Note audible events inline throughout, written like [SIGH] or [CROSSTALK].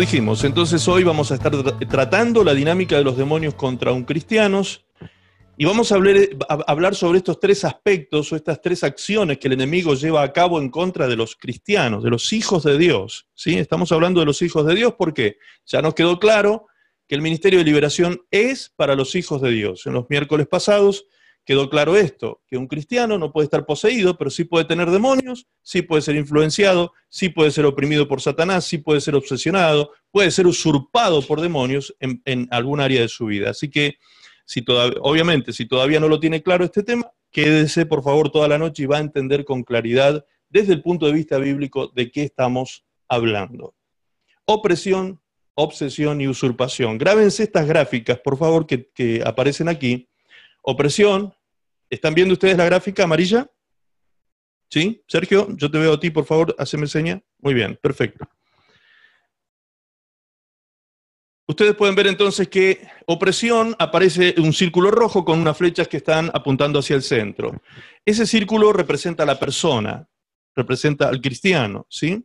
dijimos, entonces hoy vamos a estar tratando la dinámica de los demonios contra un cristianos y vamos a hablar, sobre estos tres aspectos o estas tres acciones que el enemigo lleva a cabo en contra de los cristianos, de los hijos de Dios. ¿sí? Estamos hablando de los hijos de Dios porque ya nos quedó claro que el ministerio de liberación es para los hijos de Dios. En los miércoles pasados quedó claro esto, que un cristiano no puede estar poseído, pero sí puede tener demonios, sí puede ser influenciado, sí puede ser oprimido por Satanás, sí puede ser obsesionado, puede ser usurpado por demonios en, algún área de su vida. Así que si obviamente, si todavía no lo tiene claro este tema, quédese por favor toda la noche y va a entender con claridad desde el punto de vista bíblico de qué estamos hablando. Opresión, obsesión y usurpación. Grábense estas gráficas, por favor, que aparecen aquí. Opresión, ¿están viendo ustedes la gráfica amarilla? ¿Sí? Sergio, yo te veo a ti, por favor, haceme seña. Muy bien, perfecto. Ustedes pueden ver entonces que opresión aparece un círculo rojo con unas flechas que están apuntando hacia el centro. Ese círculo representa a la persona, representa al cristiano, ¿sí?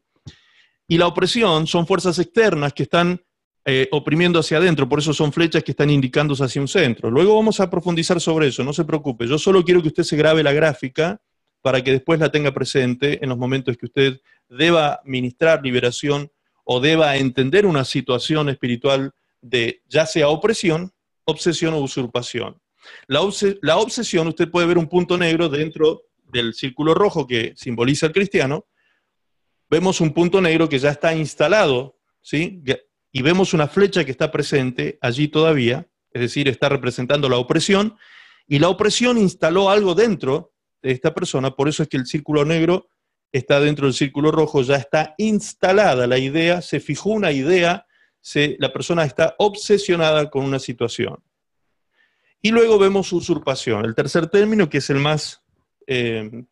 Y la opresión son fuerzas externas que están eh, oprimiendo hacia adentro, por eso son flechas que están indicándose hacia un centro. Luego vamos a profundizar sobre eso, no se preocupe. Yo solo quiero que usted se grabe la gráfica para que después la tenga presente en los momentos que usted deba ministrar liberación o deba entender una situación espiritual de ya sea opresión, obsesión o usurpación. La, obsesión, usted puede ver un punto negro dentro del círculo rojo que simboliza al cristiano, vemos un punto negro que ya está instalado, ¿sí? Y vemos una flecha que está presente allí todavía, es decir, está representando la opresión, y la opresión instaló algo dentro de esta persona, por eso es que el círculo negro está dentro del círculo rojo, ya está instalada la idea, se fijó una idea, la persona está obsesionada con una situación. Y luego vemos usurpación, el tercer término que es el más eh,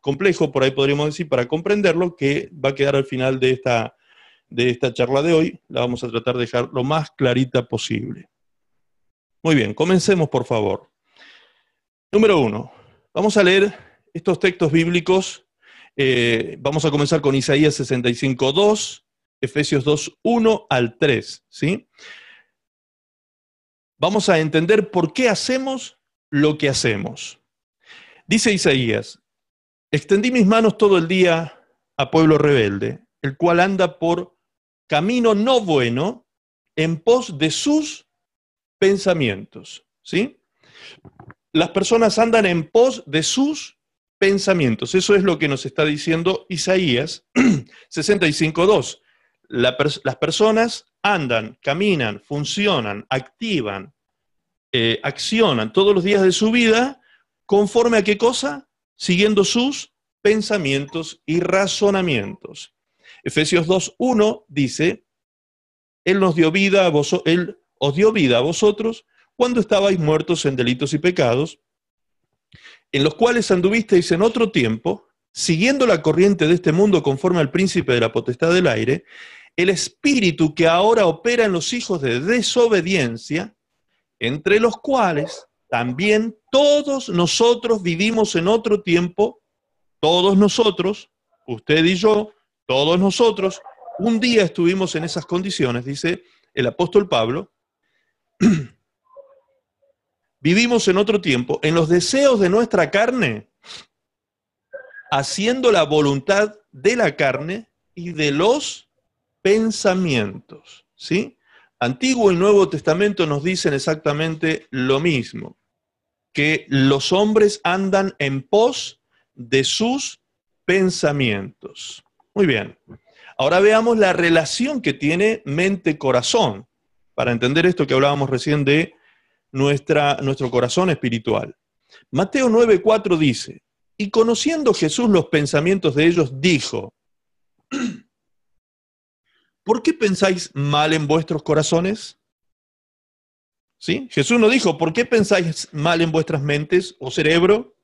complejo, por ahí podríamos decir, para comprenderlo, que va a quedar al final de esta, de esta charla de hoy, la vamos a tratar de dejar lo más clarita posible. Muy bien, comencemos por favor. Número uno, vamos a leer estos textos bíblicos eh, vamos a comenzar con Isaías 65, 2, Efesios 2, 1 al 3. ¿sí? Vamos a entender por qué hacemos lo que hacemos. Dice Isaías, extendí mis manos todo el día a pueblo rebelde, el cual anda por camino no bueno en pos de sus pensamientos. ¿sí? Las personas andan en pos de sus pensamientos. Eso es lo que nos está diciendo Isaías [CLEARS THROAT] 65.2. las personas andan, caminan, funcionan, activan, eh, accionan todos los días de su vida conforme a qué cosa? Siguiendo sus pensamientos y razonamientos. Efesios 2.1 dice, Él nos dio vida a Él os dio vida a vosotros cuando estabais muertos en delitos y pecados, en los cuales anduvisteis en otro tiempo, siguiendo la corriente de este mundo conforme al príncipe de la potestad del aire, el espíritu que ahora opera en los hijos de desobediencia, entre los cuales también todos nosotros vivimos en otro tiempo, todos nosotros, usted y yo, todos nosotros, un día estuvimos en esas condiciones, dice el apóstol Pablo, [CLEARS THROAT] vivimos en otro tiempo, en los deseos de nuestra carne, haciendo la voluntad de la carne y de los pensamientos. ¿Sí? Antiguo y Nuevo Testamento nos dicen exactamente lo mismo, que los hombres andan en pos de sus pensamientos. Muy bien. Ahora veamos la relación que tiene mente-corazón, para entender esto que hablábamos recién de nuestra, nuestro corazón espiritual. Mateo 9:4 dice, y conociendo Jesús los pensamientos de ellos, dijo, [CLEARS THROAT] ¿por qué pensáis mal en vuestros corazones? ¿Sí? Jesús no dijo, ¿por qué pensáis mal en vuestras mentes o cerebro?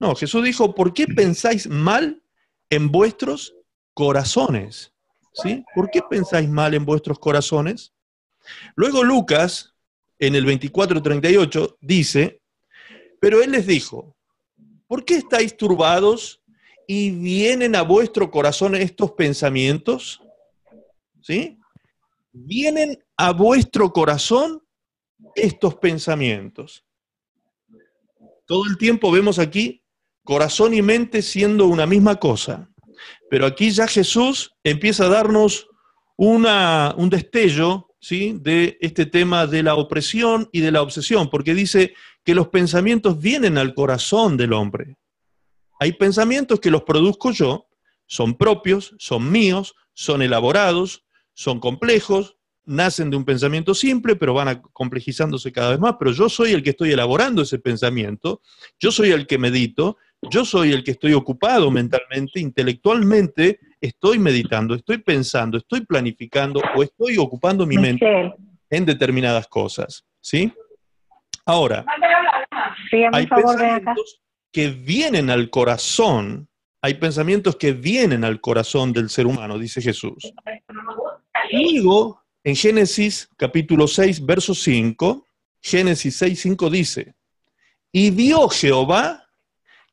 No, Jesús dijo, ¿por qué pensáis mal en vuestros corazones? ¿Sí? ¿Por qué pensáis mal en vuestros corazones? Luego Lucas en el 24:38 dice, pero él les dijo, ¿por qué estáis turbados y vienen a vuestro corazón estos pensamientos? ¿Sí? vienen a vuestro corazón estos pensamientos. Todo el tiempo vemos aquí corazón y mente siendo una misma cosa. Pero aquí ya Jesús empieza a darnos un destello ¿sí? de este tema de la opresión y de la obsesión, porque dice que los pensamientos vienen al corazón del hombre. Hay pensamientos que los produzco yo, son propios, son míos, son elaborados, son complejos, nacen de un pensamiento simple, pero van complejizándose cada vez más, pero yo soy el que estoy elaborando ese pensamiento, yo soy el que medito, yo soy el que estoy ocupado mentalmente, intelectualmente, estoy meditando, estoy pensando, estoy planificando o estoy ocupando mi mente en determinadas cosas, ¿sí? Ahora, hay pensamientos que vienen al corazón, hay pensamientos que vienen al corazón del ser humano, dice Jesús. Luego, en Génesis capítulo 6, verso 5, Génesis 6, 5 dice, y vio Jehová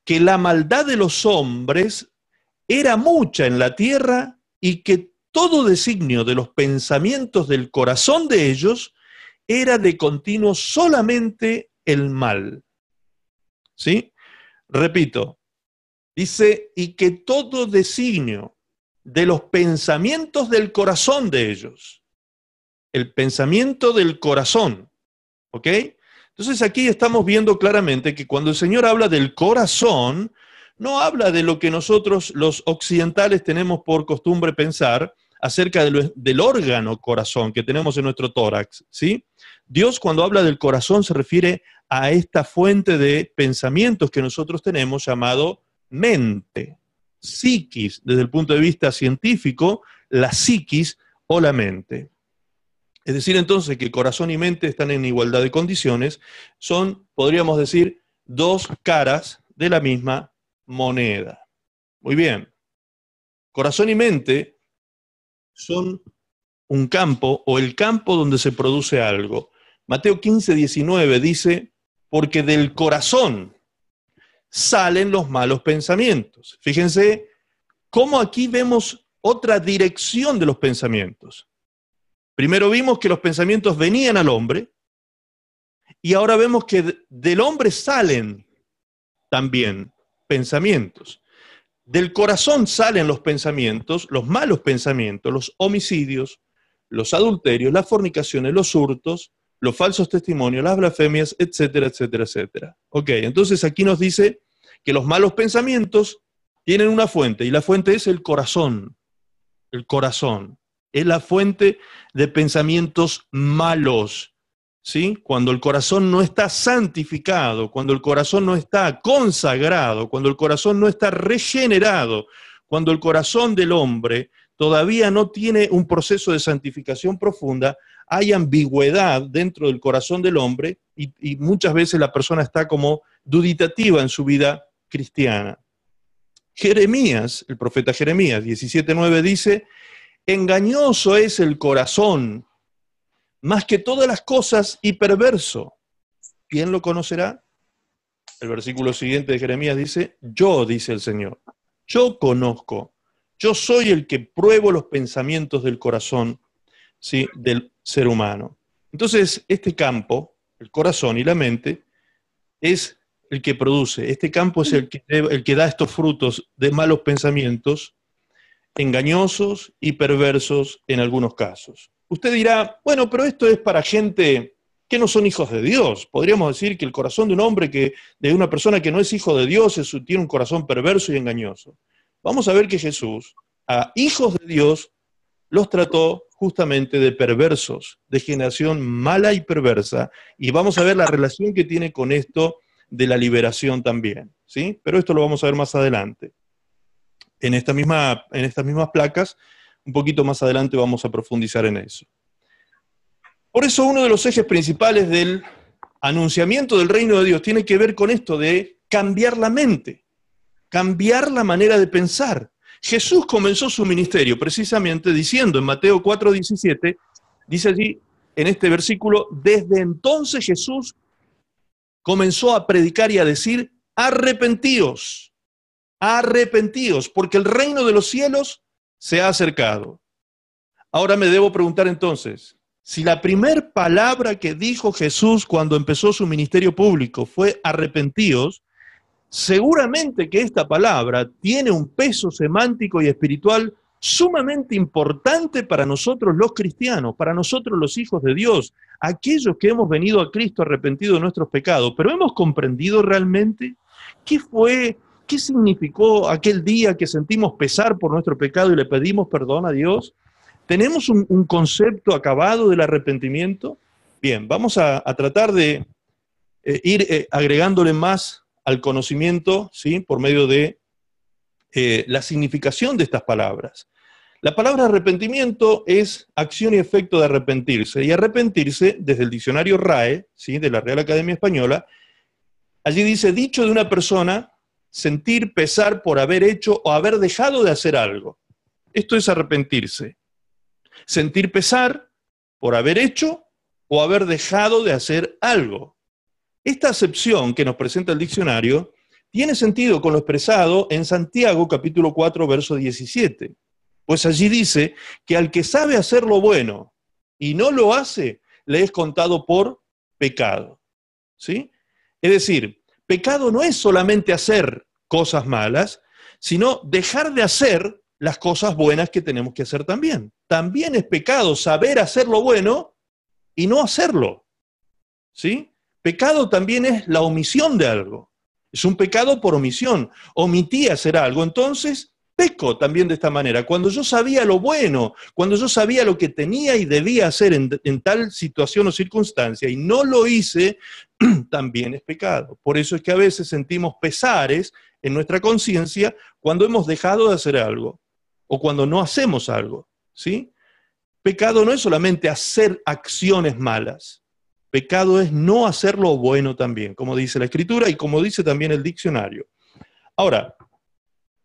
que la maldad de los hombres era mucha en la tierra y que todo designio de los pensamientos del corazón de ellos era de continuo solamente el mal. ¿Sí? Repito, dice, y que todo designio de los pensamientos del corazón de ellos, el pensamiento del corazón, ¿ok? Entonces aquí estamos viendo claramente que cuando el Señor habla del corazón, no habla de lo que nosotros los occidentales tenemos por costumbre pensar acerca del órgano corazón que tenemos en nuestro tórax, ¿sí? Dios cuando habla del corazón se refiere a esta fuente de pensamientos que nosotros tenemos llamado mente, psiquis, desde el punto de vista científico, la psiquis o la mente. Es decir, entonces que corazón y mente están en igualdad de condiciones, son, podríamos decir, dos caras de la misma moneda. Muy bien. Corazón y mente son un campo o el campo donde se produce algo. Mateo 15, 19 dice, porque del corazón salen los malos pensamientos. Fíjense cómo aquí vemos otra dirección de los pensamientos. Primero vimos que los pensamientos venían al hombre y ahora vemos que del hombre salen también pensamientos. Del corazón salen los pensamientos, los malos pensamientos, los homicidios, los adulterios, las fornicaciones, los hurtos, los falsos testimonios, las blasfemias, etcétera, etcétera, etcétera. Ok, entonces aquí nos dice que los malos pensamientos tienen una fuente y la fuente es el corazón. El corazón. Es la fuente de pensamientos malos. ¿Sí? Cuando el corazón no está santificado, cuando el corazón no está consagrado, cuando el corazón no está regenerado, cuando el corazón del hombre todavía no tiene un proceso de santificación profunda, hay ambigüedad dentro del corazón del hombre y, muchas veces la persona está como duditativa en su vida cristiana. Jeremías, el profeta Jeremías 17.9 dice, engañoso es el corazón más que todas las cosas y perverso. ¿Quién lo conocerá? El versículo siguiente de Jeremías dice, yo, dice el Señor, yo conozco, yo soy el que pruebo los pensamientos del corazón ¿sí? del ser humano. Entonces, este campo, el corazón y la mente, es el que produce. Este campo es el que, el que da estos frutos de malos pensamientos, engañosos y perversos en algunos casos. Usted dirá, bueno, pero esto es para gente que no son hijos de Dios. Podríamos decir que el corazón de un hombre, que, de una persona que no es hijo de Dios, es, tiene un corazón perverso y engañoso. Vamos a ver que Jesús a hijos de Dios los trató justamente de perversos, de generación mala y perversa, y vamos a ver la relación que tiene con esto de la liberación también, ¿sí? Pero esto lo vamos a ver más adelante. En, esta misma, en estas mismas placas, un poquito más adelante vamos a profundizar en eso. Por eso uno de los ejes principales del anunciamiento del reino de Dios tiene que ver con esto de cambiar la mente, cambiar la manera de pensar, Jesús comenzó su ministerio precisamente diciendo en Mateo 4:17, dice allí en este versículo, desde entonces Jesús comenzó a predicar y a decir, arrepentíos, arrepentíos, porque el reino de los cielos se ha acercado. Ahora me debo preguntar entonces, si la primer palabra que dijo Jesús cuando empezó su ministerio público fue arrepentíos, seguramente que esta palabra tiene un peso semántico y espiritual sumamente importante para nosotros los cristianos, para nosotros los hijos de Dios, aquellos que hemos venido a Cristo arrepentidos de nuestros pecados, pero hemos comprendido realmente qué fue, qué significó aquel día que sentimos pesar por nuestro pecado y le pedimos perdón a Dios. ¿Tenemos un, concepto acabado del arrepentimiento? Bien, vamos a, tratar de eh, ir eh, agregándole más al conocimiento, ¿sí? Por medio de eh, la significación de estas palabras. La palabra arrepentimiento es acción y efecto de arrepentirse. Y arrepentirse, desde el diccionario RAE, ¿sí? de la Real Academia Española, allí dice, dicho de una persona, sentir pesar por haber hecho o haber dejado de hacer algo. Esto es arrepentirse. Sentir pesar por haber hecho o haber dejado de hacer algo. Esta acepción que nos presenta el diccionario tiene sentido con lo expresado en Santiago capítulo 4, verso 17. Pues allí dice que al que sabe hacer lo bueno y no lo hace, le es contado por pecado. ¿Sí? Es decir, pecado no es solamente hacer cosas malas, sino dejar de hacer las cosas buenas que tenemos que hacer también. También es pecado saber hacer lo bueno y no hacerlo. ¿Sí? Pecado también es la omisión de algo. Es un pecado por omisión. Omití hacer algo, entonces peco también de esta manera. Cuando yo sabía lo bueno, cuando yo sabía lo que tenía y debía hacer en, tal situación o circunstancia y no lo hice, [CLEARS THROAT] también es pecado. Por eso es que a veces sentimos pesares en nuestra conciencia cuando hemos dejado de hacer algo o cuando no hacemos algo. ¿sí? Pecado no es solamente hacer acciones malas. Pecado es no hacer lo bueno también, como dice la escritura y como dice también el diccionario. Ahora,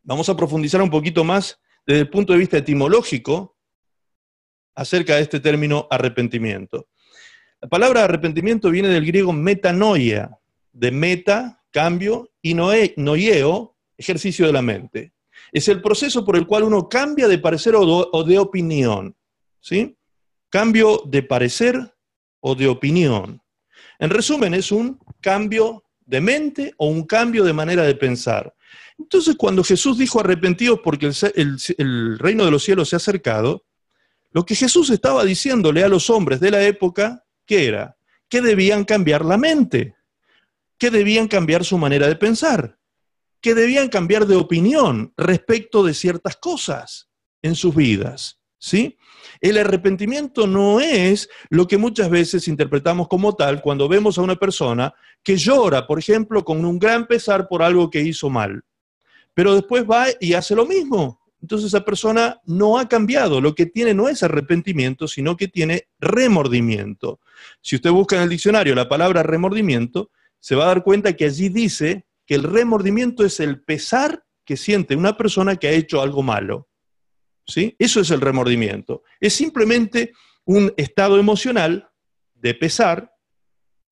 vamos a profundizar un poquito más desde el punto de vista etimológico acerca de este término arrepentimiento. La palabra arrepentimiento viene del griego metanoia, de meta, cambio, y noieo, ejercicio de la mente. Es el proceso por el cual uno cambia de parecer o de opinión. ¿sí? Cambio de parecer o de opinión. En resumen, es un cambio de mente o un cambio de manera de pensar. Entonces, cuando Jesús dijo arrepentidos porque el, reino de los cielos se ha acercado, lo que Jesús estaba diciéndole a los hombres de la época, ¿qué era? Que debían cambiar la mente, que debían cambiar su manera de pensar, que debían cambiar de opinión respecto de ciertas cosas en sus vidas, ¿sí? El arrepentimiento no es lo que muchas veces interpretamos como tal cuando vemos a una persona que llora, por ejemplo, con un gran pesar por algo que hizo mal, pero después va y hace lo mismo. Entonces esa persona no ha cambiado, lo que tiene no es arrepentimiento, sino que tiene remordimiento. Si usted busca en el diccionario la palabra remordimiento, se va a dar cuenta que allí dice que el remordimiento es el pesar que siente una persona que ha hecho algo malo. ¿sí? Eso es el remordimiento. Es simplemente un estado emocional de pesar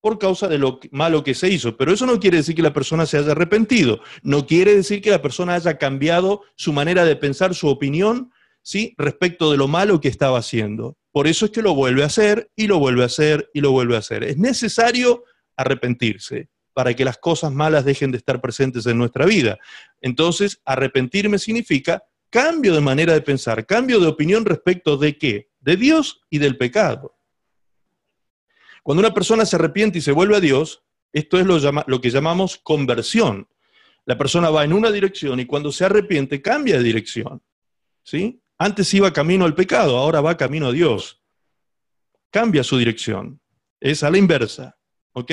por causa de lo malo que se hizo. Pero eso no quiere decir que la persona se haya arrepentido, no quiere decir que la persona haya cambiado su manera de pensar, su opinión, ¿sí? respecto de lo malo que estaba haciendo. Por eso es que lo vuelve a hacer y lo vuelve a hacer y lo vuelve a hacer. Es necesario arrepentirse para que las cosas malas dejen de estar presentes en nuestra vida. Entonces, arrepentirme significa cambio de manera de pensar, cambio de opinión respecto de qué? De Dios y del pecado. Cuando una persona se arrepiente y se vuelve a Dios, esto es lo, que llamamos conversión. La persona va en una dirección y cuando se arrepiente cambia de dirección. ¿sí? Antes iba camino al pecado, ahora va camino a Dios. Cambia su dirección. Es a la inversa. ¿Ok?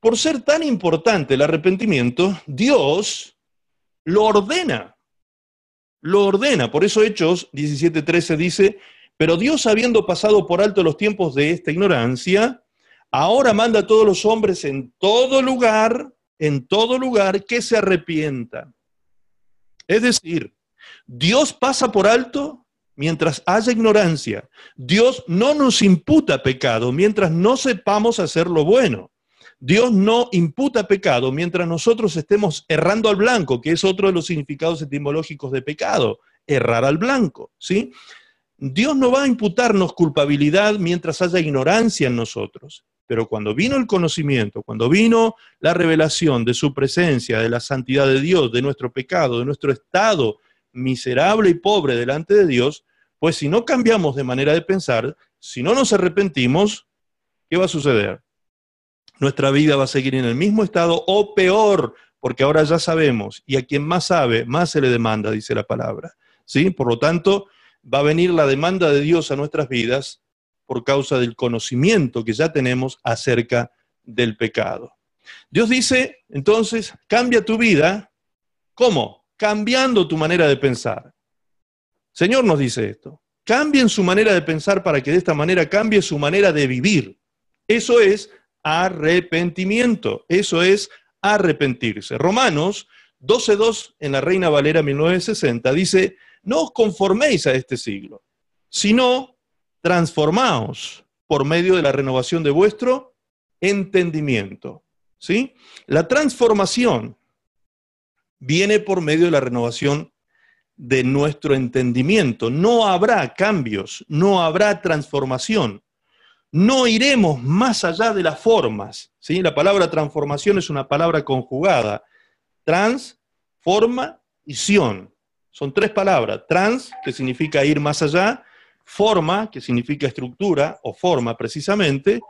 Por ser tan importante el arrepentimiento, Dios lo ordena lo ordena. Por eso Hechos 17:13 dice, pero Dios habiendo pasado por alto los tiempos de esta ignorancia, ahora manda a todos los hombres en todo lugar, en todo lugar, que se arrepientan. Es decir, Dios pasa por alto mientras haya ignorancia. Dios no nos imputa pecado mientras no sepamos hacer lo bueno. Dios no imputa pecado mientras nosotros estemos errando al blanco, que es otro de los significados etimológicos de pecado, errar al blanco, ¿sí? Dios no va a imputarnos culpabilidad mientras haya ignorancia en nosotros. Pero cuando vino el conocimiento, cuando vino la revelación de su presencia, de la santidad de Dios, de nuestro pecado, de nuestro estado miserable y pobre delante de Dios, pues si no cambiamos de manera de pensar, si no nos arrepentimos, ¿qué va a suceder? Nuestra vida va a seguir en el mismo estado o peor, porque ahora ya sabemos, y a quien más sabe, más se le demanda, dice la palabra. ¿Sí? Por lo tanto, va a venir la demanda de Dios a nuestras vidas por causa del conocimiento que ya tenemos acerca del pecado. Dios dice, entonces, cambia tu vida. ¿Cómo? Cambiando tu manera de pensar. Señor nos dice esto. Cambien su manera de pensar para que de esta manera cambie su manera de vivir. Eso es arrepentimiento. Eso es arrepentirse. Romanos 12.2 en la Reina Valera 1960 dice, no os conforméis a este siglo, sino transformaos por medio de la renovación de vuestro entendimiento. ¿Sí? La transformación viene por medio de la renovación de nuestro entendimiento. No habrá cambios, no habrá transformación. No iremos más allá de las formas. ¿sí? La palabra transformación es una palabra conjugada. Trans, forma y sion. Son tres palabras. Trans, que significa ir más allá, forma, que significa estructura o forma precisamente,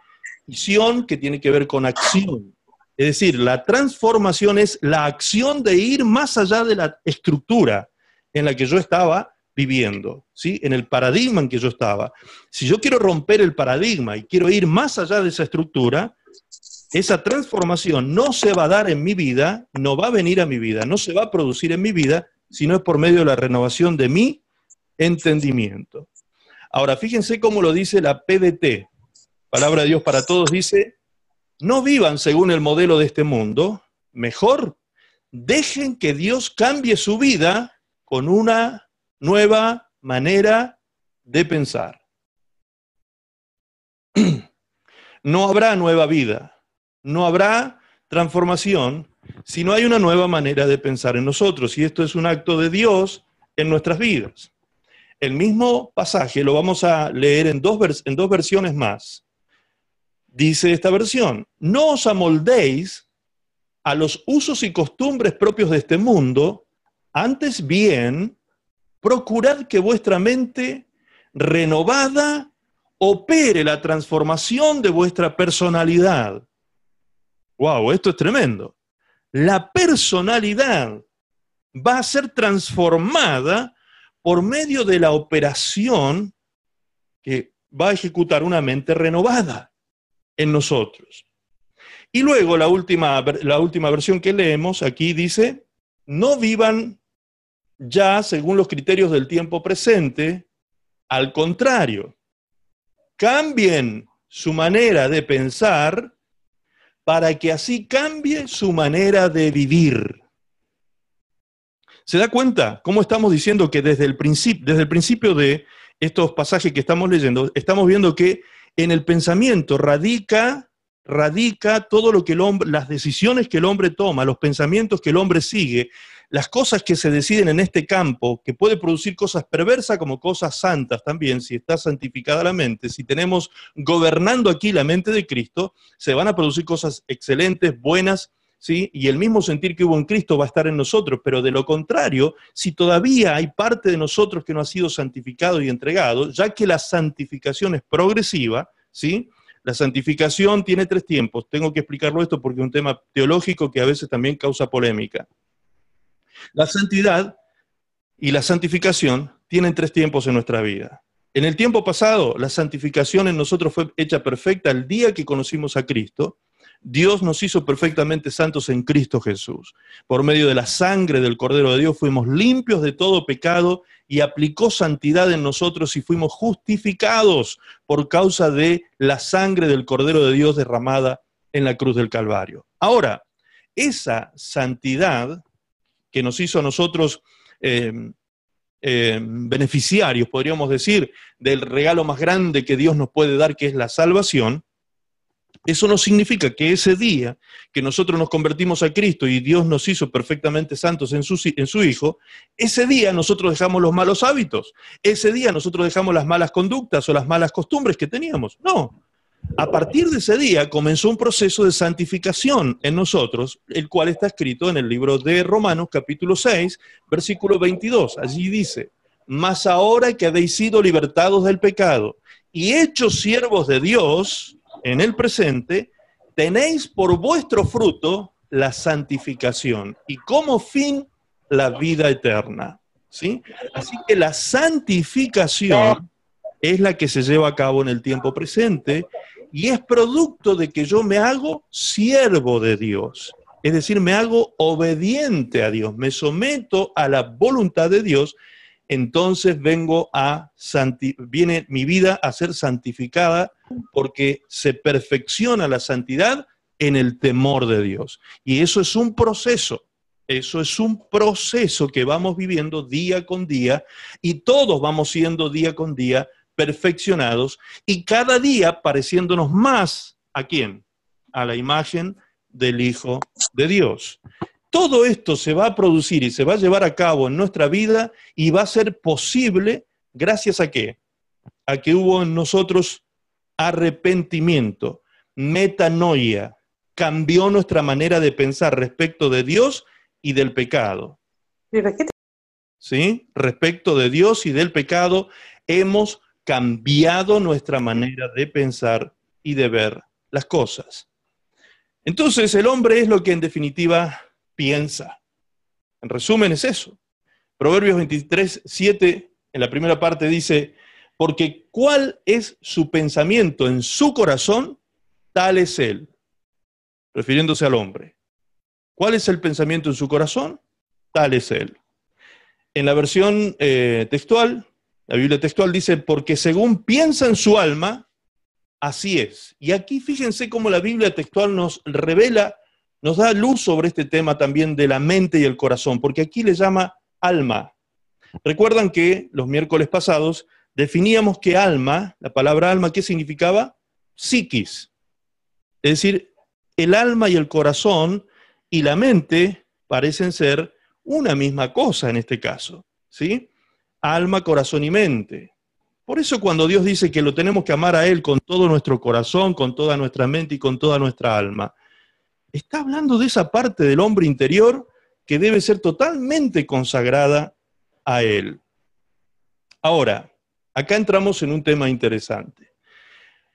y que tiene que ver con acción. Es decir, la transformación es la acción de ir más allá de la estructura en la que yo estaba viviendo, ¿sí? en el paradigma en que yo estaba. Si yo quiero romper el paradigma y quiero ir más allá de esa estructura, esa transformación no se va a dar en mi vida, no va a venir a mi vida, no se va a producir en mi vida, sino es por medio de la renovación de mi entendimiento. Ahora, fíjense cómo lo dice la PDT, Palabra de Dios para Todos, dice, no vivan según el modelo de este mundo, mejor dejen que Dios cambie su vida con una nueva manera de pensar. [CLEARS THROAT] No habrá nueva vida, no habrá transformación si no hay una nueva manera de pensar en nosotros. Y esto es un acto de Dios en nuestras vidas. El mismo pasaje lo vamos a leer en dos, en dos versiones más. Dice esta versión, no os amoldéis a los usos y costumbres propios de este mundo, antes bien, procurad que vuestra mente renovada opere la transformación de vuestra personalidad. Wow, esto es tremendo. La personalidad va a ser transformada por medio de la operación que va a ejecutar una mente renovada en nosotros. Y luego la última, la última versión que leemos aquí dice, no vivan ya según los criterios del tiempo presente, al contrario, cambien su manera de pensar para que así cambie su manera de vivir. ¿Se da cuenta cómo estamos diciendo que desde el, principio, desde el principio de estos pasajes que estamos leyendo, estamos viendo que en el pensamiento radica, radica todo lo que el hombre, las decisiones que el hombre toma, los pensamientos que el hombre sigue, las cosas que se deciden en este campo, que puede producir cosas perversas como cosas santas también, si está santificada la mente, si tenemos gobernando aquí la mente de Cristo, se van a producir cosas excelentes, buenas, y el mismo sentir que hubo en Cristo va a estar en nosotros, pero de lo contrario, si todavía hay parte de nosotros que no ha sido santificado y entregado, ya que la santificación es progresiva, ¿sí? La santificación tiene tres tiempos. Tengo que explicarlo esto porque es un tema teológico que a veces también causa polémica. La santidad y la santificación tienen tres tiempos en nuestra vida. En el tiempo pasado, la santificación en nosotros fue hecha perfecta el día que conocimos a Cristo, Dios nos hizo perfectamente santos en Cristo Jesús. Por medio de la sangre del Cordero de Dios fuimos limpios de todo pecado y aplicó santidad en nosotros y fuimos justificados por causa de la sangre del Cordero de Dios derramada en la cruz del Calvario. Ahora, esa santidad que nos hizo a nosotros eh, eh, beneficiarios, podríamos decir, del regalo más grande que Dios nos puede dar, que es la salvación, Eso no significa que ese día que nosotros nos convertimos a Cristo y Dios nos hizo perfectamente santos en su, en su, Hijo, ese día nosotros dejamos los malos hábitos, ese día nosotros dejamos las malas conductas o las malas costumbres que teníamos. No. A partir de ese día comenzó un proceso de santificación en nosotros, el cual está escrito en el libro de Romanos capítulo 6, versículo 22. Allí dice, mas ahora que habéis sido libertados del pecado y hechos siervos de Dios, en el presente, tenéis por vuestro fruto la santificación y como fin la vida eterna. ¿sí? Así que la santificación es la que se lleva a cabo en el tiempo presente y es producto de que yo me hago siervo de Dios. Es decir, me hago obediente a Dios, me someto a la voluntad de Dios entonces vengo a viene mi vida a ser santificada porque se perfecciona la santidad en el temor de Dios. Y eso es un proceso, eso es un proceso que vamos viviendo día con día y todos vamos siendo día con día perfeccionados y cada día pareciéndonos más a quién? A la imagen del Hijo de Dios. Todo esto se va a producir y se va a llevar a cabo en nuestra vida y va a ser posible gracias a qué? A que hubo en nosotros arrepentimiento, metanoia, cambió nuestra manera de pensar respecto de Dios y del pecado. ¿Sí? Respecto de Dios y del pecado, hemos cambiado nuestra manera de pensar y de ver las cosas. Entonces, el hombre es lo que en definitiva piensa. En resumen es eso. Proverbios 23, 7, en la primera parte dice, porque cuál es su pensamiento en su corazón, tal es él, refiriéndose al hombre. ¿Cuál es el pensamiento en su corazón? Tal es él. En la versión eh, textual, la Biblia textual dice, porque según piensa en su alma, así es. Y aquí fíjense cómo la Biblia textual nos revela nos da luz sobre este tema también de la mente y el corazón, porque aquí le llama alma. Recuerdan que los miércoles pasados definíamos que alma, la palabra alma, ¿qué significaba? Psiquis. Es decir, el alma y el corazón y la mente parecen ser una misma cosa en este caso, ¿sí? Alma, corazón y mente. Por eso cuando Dios dice que lo tenemos que amar a Él con todo nuestro corazón, con toda nuestra mente y con toda nuestra alma, está hablando de esa parte del hombre interior que debe ser totalmente consagrada a Él. Ahora, acá entramos en un tema interesante.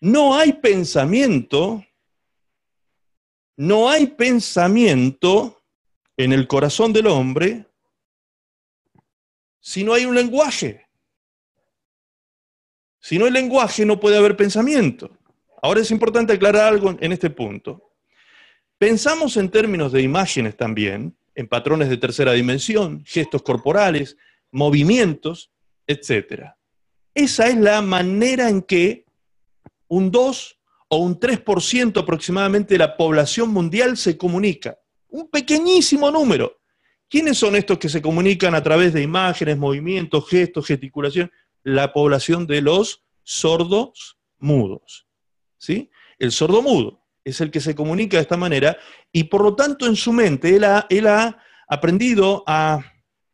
No hay pensamiento, no hay pensamiento en el corazón del hombre si no hay un lenguaje. Si no hay lenguaje, no puede haber pensamiento. Ahora es importante aclarar algo en este punto. Pensamos en términos de imágenes también, en patrones de tercera dimensión, gestos corporales, movimientos, etc. Esa es la manera en que un 2 o un 3% aproximadamente de la población mundial se comunica. Un pequeñísimo número. ¿Quiénes son estos que se comunican a través de imágenes, movimientos, gestos, gesticulación? La población de los sordos mudos. ¿Sí? El sordo mudo es el que se comunica de esta manera y por lo tanto en su mente él ha, él ha aprendido a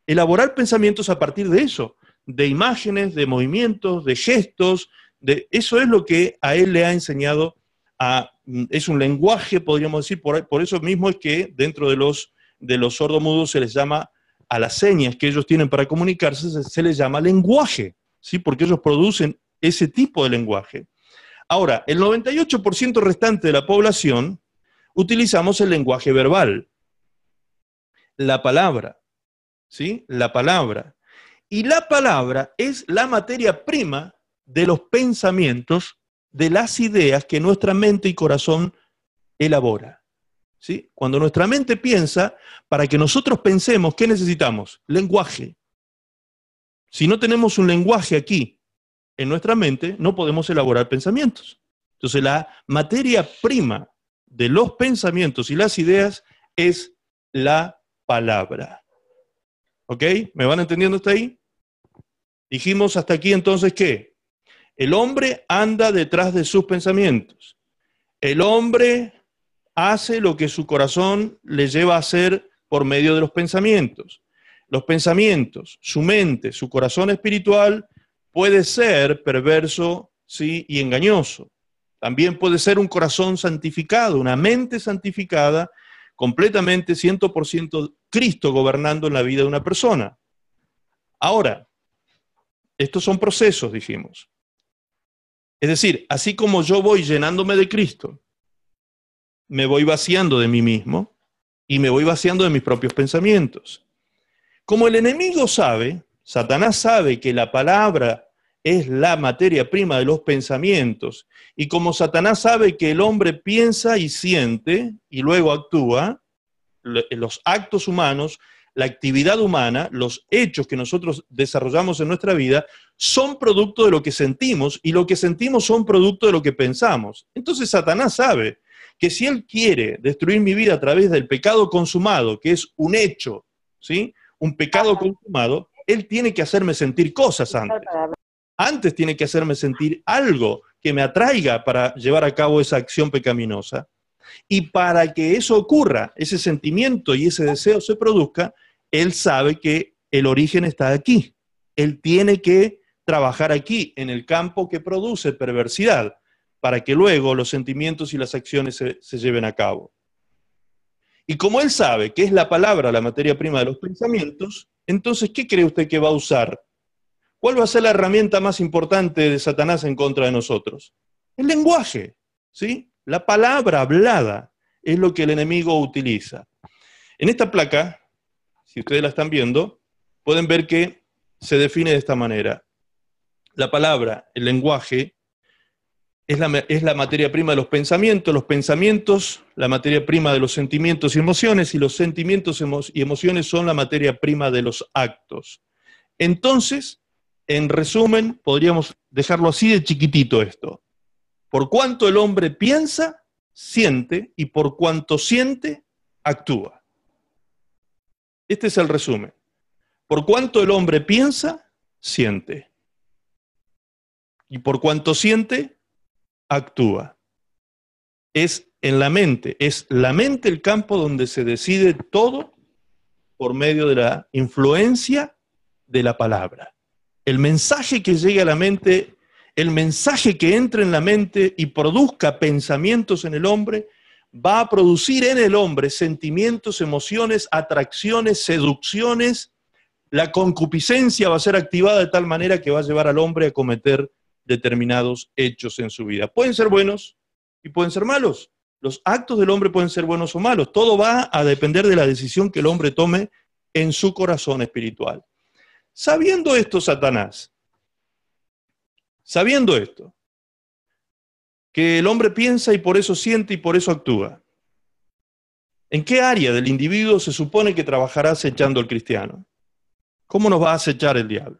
elaborar pensamientos a partir de eso, de imágenes, de movimientos, de gestos, de, eso es lo que a él le ha enseñado a, es un lenguaje, podríamos decir, por, por eso mismo es que dentro de los, de los sordomudos se les llama a las señas que ellos tienen para comunicarse, se, les llama lenguaje, ¿sí? porque ellos producen ese tipo de lenguaje. Ahora, el 98% restante de la población utilizamos el lenguaje verbal, la palabra, ¿sí? La palabra. Y la palabra es la materia prima de los pensamientos, de las ideas que nuestra mente y corazón elabora. ¿Sí? Cuando nuestra mente piensa, para que nosotros pensemos, ¿qué necesitamos? Lenguaje. Si no tenemos un lenguaje aquí, en nuestra mente no podemos elaborar pensamientos. Entonces la materia prima de los pensamientos y las ideas es la palabra. ¿Ok? ¿Me van entendiendo hasta ahí? Dijimos hasta aquí entonces que el hombre anda detrás de sus pensamientos. El hombre hace lo que su corazón le lleva a hacer por medio de los pensamientos. Los pensamientos, su mente, su corazón espiritual puede ser perverso ¿sí? y engañoso. También puede ser un corazón santificado, una mente santificada, completamente 100% Cristo gobernando en la vida de una persona. Ahora, estos son procesos, dijimos. Es decir, así como yo voy llenándome de Cristo, me voy vaciando de mí mismo y me voy vaciando de mis propios pensamientos. Como el enemigo sabe, Satanás sabe que la palabra es la materia prima de los pensamientos, y como Satanás sabe que el hombre piensa y siente y luego actúa, los actos humanos, la actividad humana, los hechos que nosotros desarrollamos en nuestra vida, son producto de lo que sentimos y lo que sentimos son producto de lo que pensamos. Entonces Satanás sabe que si él quiere destruir mi vida a través del pecado consumado, que es un hecho, ¿sí? Un pecado consumado, él tiene que hacerme sentir cosas antes. Antes tiene que hacerme sentir algo que me atraiga para llevar a cabo esa acción pecaminosa. Y para que eso ocurra, ese sentimiento y ese deseo se produzca, él sabe que el origen está aquí. Él tiene que trabajar aquí, en el campo que produce perversidad para que luego los sentimientos y las acciones se, lleven a cabo. Y como él sabe que es la palabra la materia prima de los pensamientos, entonces, ¿qué cree usted que va a usar? ¿Cuál va a ser la herramienta más importante de Satanás en contra de nosotros? El lenguaje, ¿sí? La palabra hablada es lo que el enemigo utiliza. En esta placa, si ustedes la están viendo, pueden ver que se define de esta manera. La palabra, el lenguaje, es la, materia prima de los pensamientos, los pensamientos, la materia prima de los sentimientos y emociones, y los sentimientos y emociones son la materia prima de los actos. Entonces, en resumen, podríamos dejarlo así de chiquitito esto. Por cuanto el hombre piensa, siente, y por cuanto siente, actúa. Este es el resumen. Por cuanto el hombre piensa, siente. Y por cuanto siente, actúa. Es en la mente, es la mente el campo donde se decide todo por medio de la influencia de la palabra. El mensaje que llegue a la mente, el mensaje que entre en la mente y produzca pensamientos en el hombre, va a producir en el hombre sentimientos, emociones, atracciones, seducciones. La concupiscencia va a ser activada de tal manera que va a llevar al hombre a cometer determinados hechos en su vida. Pueden ser buenos y pueden ser malos. Los actos del hombre pueden ser buenos o malos. Todo va a depender de la decisión que el hombre tome en su corazón espiritual. Sabiendo esto, Satanás, sabiendo esto, que el hombre piensa y por eso siente y por eso actúa, ¿en qué área del individuo se supone que trabajará acechando al cristiano? ¿Cómo nos va a acechar el diablo?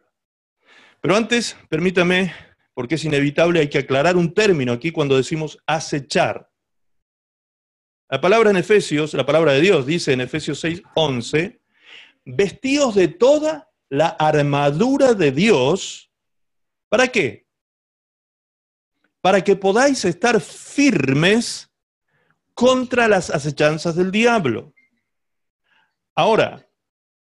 Pero antes, permítame porque es inevitable, hay que aclarar un término aquí cuando decimos acechar. La palabra en Efesios, la palabra de Dios dice en Efesios 6, 11, vestidos de toda la armadura de Dios, ¿para qué? Para que podáis estar firmes contra las acechanzas del diablo. Ahora,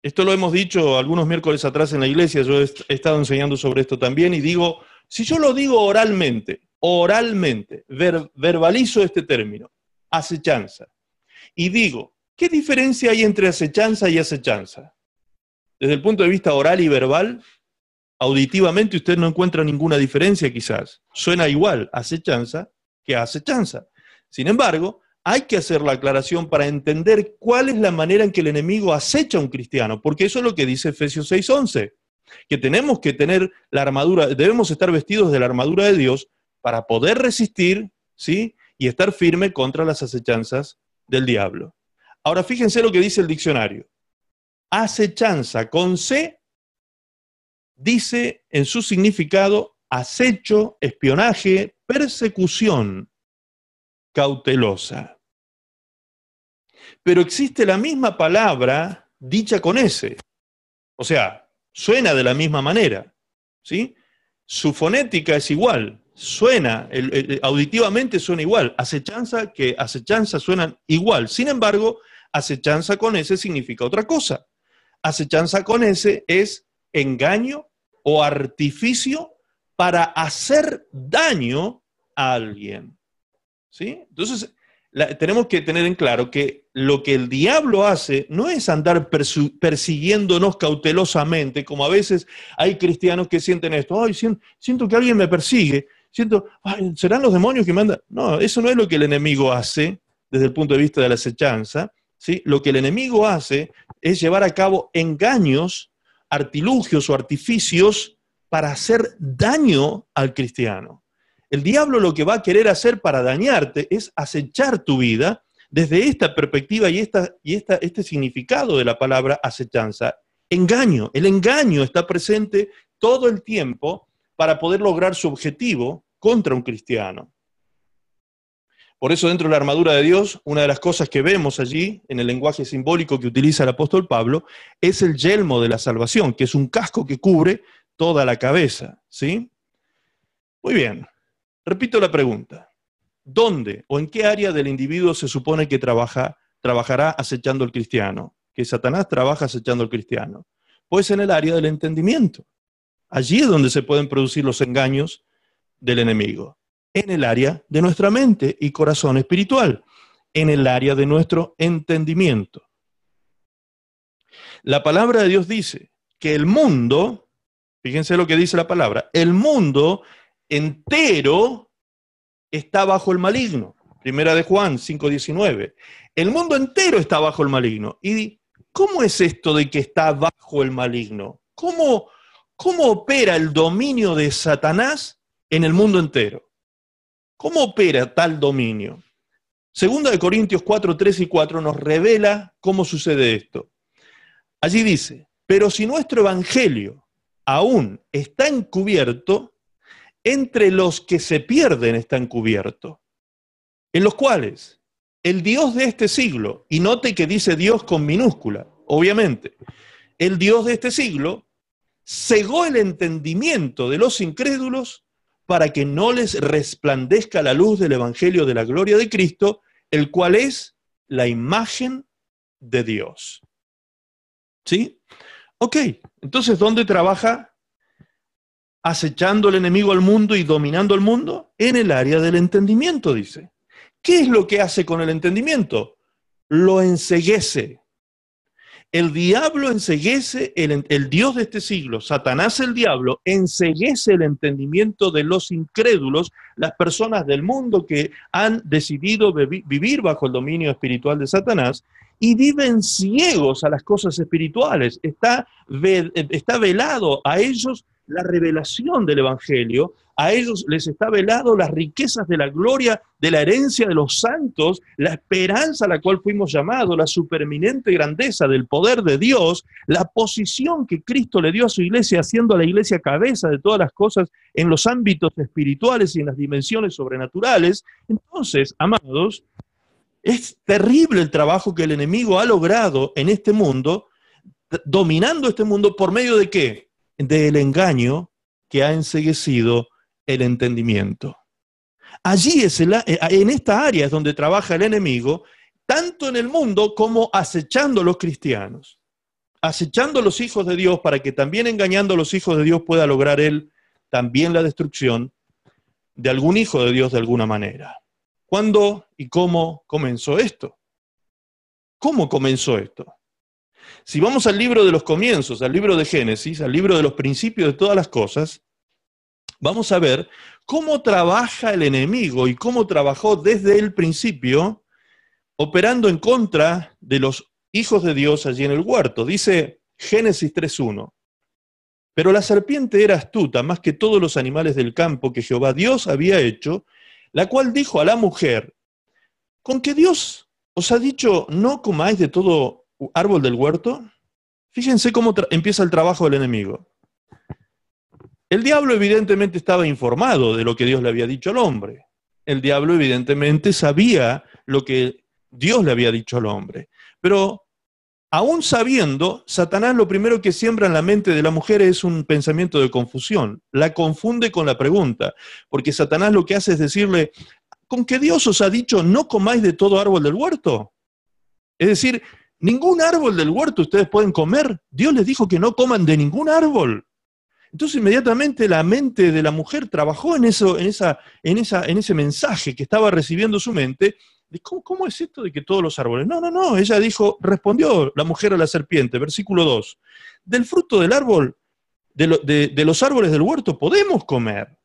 esto lo hemos dicho algunos miércoles atrás en la iglesia, yo he estado enseñando sobre esto también y digo, si yo lo digo oralmente, oralmente, verbalizo este término, acechanza, y digo, ¿qué diferencia hay entre acechanza y acechanza? Desde el punto de vista oral y verbal, auditivamente usted no encuentra ninguna diferencia quizás. Suena igual acechanza que acechanza. Sin embargo, hay que hacer la aclaración para entender cuál es la manera en que el enemigo acecha a un cristiano, porque eso es lo que dice Efesios 6:11 que tenemos que tener la armadura, debemos estar vestidos de la armadura de Dios para poder resistir, ¿sí? Y estar firme contra las acechanzas del diablo. Ahora fíjense lo que dice el diccionario. Acechanza con C dice en su significado acecho, espionaje, persecución cautelosa. Pero existe la misma palabra dicha con S. O sea, suena de la misma manera, ¿sí? Su fonética es igual, suena, auditivamente suena igual. Acechanza que acechanza suenan igual. Sin embargo, acechanza con ese significa otra cosa. Acechanza con ese es engaño o artificio para hacer daño a alguien. ¿Sí? Entonces, tenemos que tener en claro que lo que el diablo hace no es andar persiguiéndonos cautelosamente, como a veces hay cristianos que sienten esto, ay, siento, que alguien me persigue, siento, serán los demonios que mandan. No, eso no es lo que el enemigo hace desde el punto de vista de la acechanza. ¿sí? Lo que el enemigo hace es llevar a cabo engaños, artilugios o artificios para hacer daño al cristiano. El diablo lo que va a querer hacer para dañarte es acechar tu vida desde esta perspectiva y, esta, y esta, este significado de la palabra acechanza. Engaño. El engaño está presente todo el tiempo para poder lograr su objetivo contra un cristiano. Por eso dentro de la armadura de Dios, una de las cosas que vemos allí en el lenguaje simbólico que utiliza el apóstol Pablo es el yelmo de la salvación, que es un casco que cubre toda la cabeza, ¿sí? Muy bien. Repito la pregunta. ¿Dónde o en qué área del individuo se supone que trabaja, trabajará acechando al cristiano? Que Satanás trabaja acechando al cristiano. Pues en el área del entendimiento. Allí es donde se pueden producir los engaños del enemigo. En el área de nuestra mente y corazón espiritual. En el área de nuestro entendimiento. La palabra de Dios dice que el mundo, fíjense lo que dice la palabra, el mundo entero está bajo el maligno. Primera de Juan 5:19. El mundo entero está bajo el maligno. ¿Y cómo es esto de que está bajo el maligno? ¿Cómo, cómo opera el dominio de Satanás en el mundo entero? ¿Cómo opera tal dominio? Segunda de Corintios 4, 3 y 4 nos revela cómo sucede esto. Allí dice, pero si nuestro evangelio aún está encubierto, entre los que se pierden está encubierto, en los cuales el Dios de este siglo, y note que dice Dios con minúscula, obviamente, el Dios de este siglo cegó el entendimiento de los incrédulos para que no les resplandezca la luz del Evangelio de la gloria de Cristo, el cual es la imagen de Dios. ¿Sí? Ok, entonces, ¿dónde trabaja acechando el enemigo al mundo y dominando el mundo? En el área del entendimiento, dice. ¿Qué es lo que hace con el entendimiento? Lo enseguece. El diablo enseguece, el, Dios de este siglo, Satanás el diablo, enseguece el entendimiento de los incrédulos, las personas del mundo que han decidido vivir bajo el dominio espiritual de Satanás y viven ciegos a las cosas espirituales. Está, está velado a ellos la revelación del Evangelio, a ellos les está velado las riquezas de la gloria, de la herencia de los santos, la esperanza a la cual fuimos llamados, la supereminente grandeza del poder de Dios, la posición que Cristo le dio a su iglesia, haciendo a la iglesia cabeza de todas las cosas en los ámbitos espirituales y en las dimensiones sobrenaturales. Entonces, amados, es terrible el trabajo que el enemigo ha logrado en este mundo, dominando este mundo por medio de qué? Del engaño que ha enseguecido el entendimiento. Allí es eh, en esta área es donde trabaja el enemigo, tanto en el mundo como acechando a los cristianos, acechando a los hijos de Dios para que también engañando a los hijos de Dios pueda lograr él también la destrucción de algún hijo de Dios de alguna manera. ¿Cuándo y cómo comenzó esto? ¿Cómo comenzó esto? Si vamos al libro de los comienzos, al libro de Génesis, al libro de los principios de todas las cosas, vamos a ver cómo trabaja el enemigo y cómo trabajó desde el principio operando en contra de los hijos de Dios allí en el huerto. Dice Génesis 3.1. Pero la serpiente era astuta más que todos los animales del campo que Jehová Dios había hecho, la cual dijo a la mujer, con que Dios os ha dicho, no comáis de todo árbol del huerto, fíjense cómo empieza el trabajo del enemigo. El diablo evidentemente estaba informado de lo que Dios le había dicho al hombre. El diablo evidentemente sabía lo que Dios le había dicho al hombre. Pero aún sabiendo, Satanás lo primero que siembra en la mente de la mujer es un pensamiento de confusión. La confunde con la pregunta, porque Satanás lo que hace es decirle, ¿con qué Dios os ha dicho no comáis de todo árbol del huerto? Es decir, ningún árbol del huerto ustedes pueden comer. Dios les dijo que no coman de ningún árbol. Entonces inmediatamente la mente de la mujer trabajó en, eso, en, esa, en, esa, en ese mensaje que estaba recibiendo su mente ¿cómo, es esto de que todos los árboles? No, no, no, ella dijo, respondió la mujer a la serpiente, versículo 2, del fruto del árbol, de, los árboles del huerto podemos comer.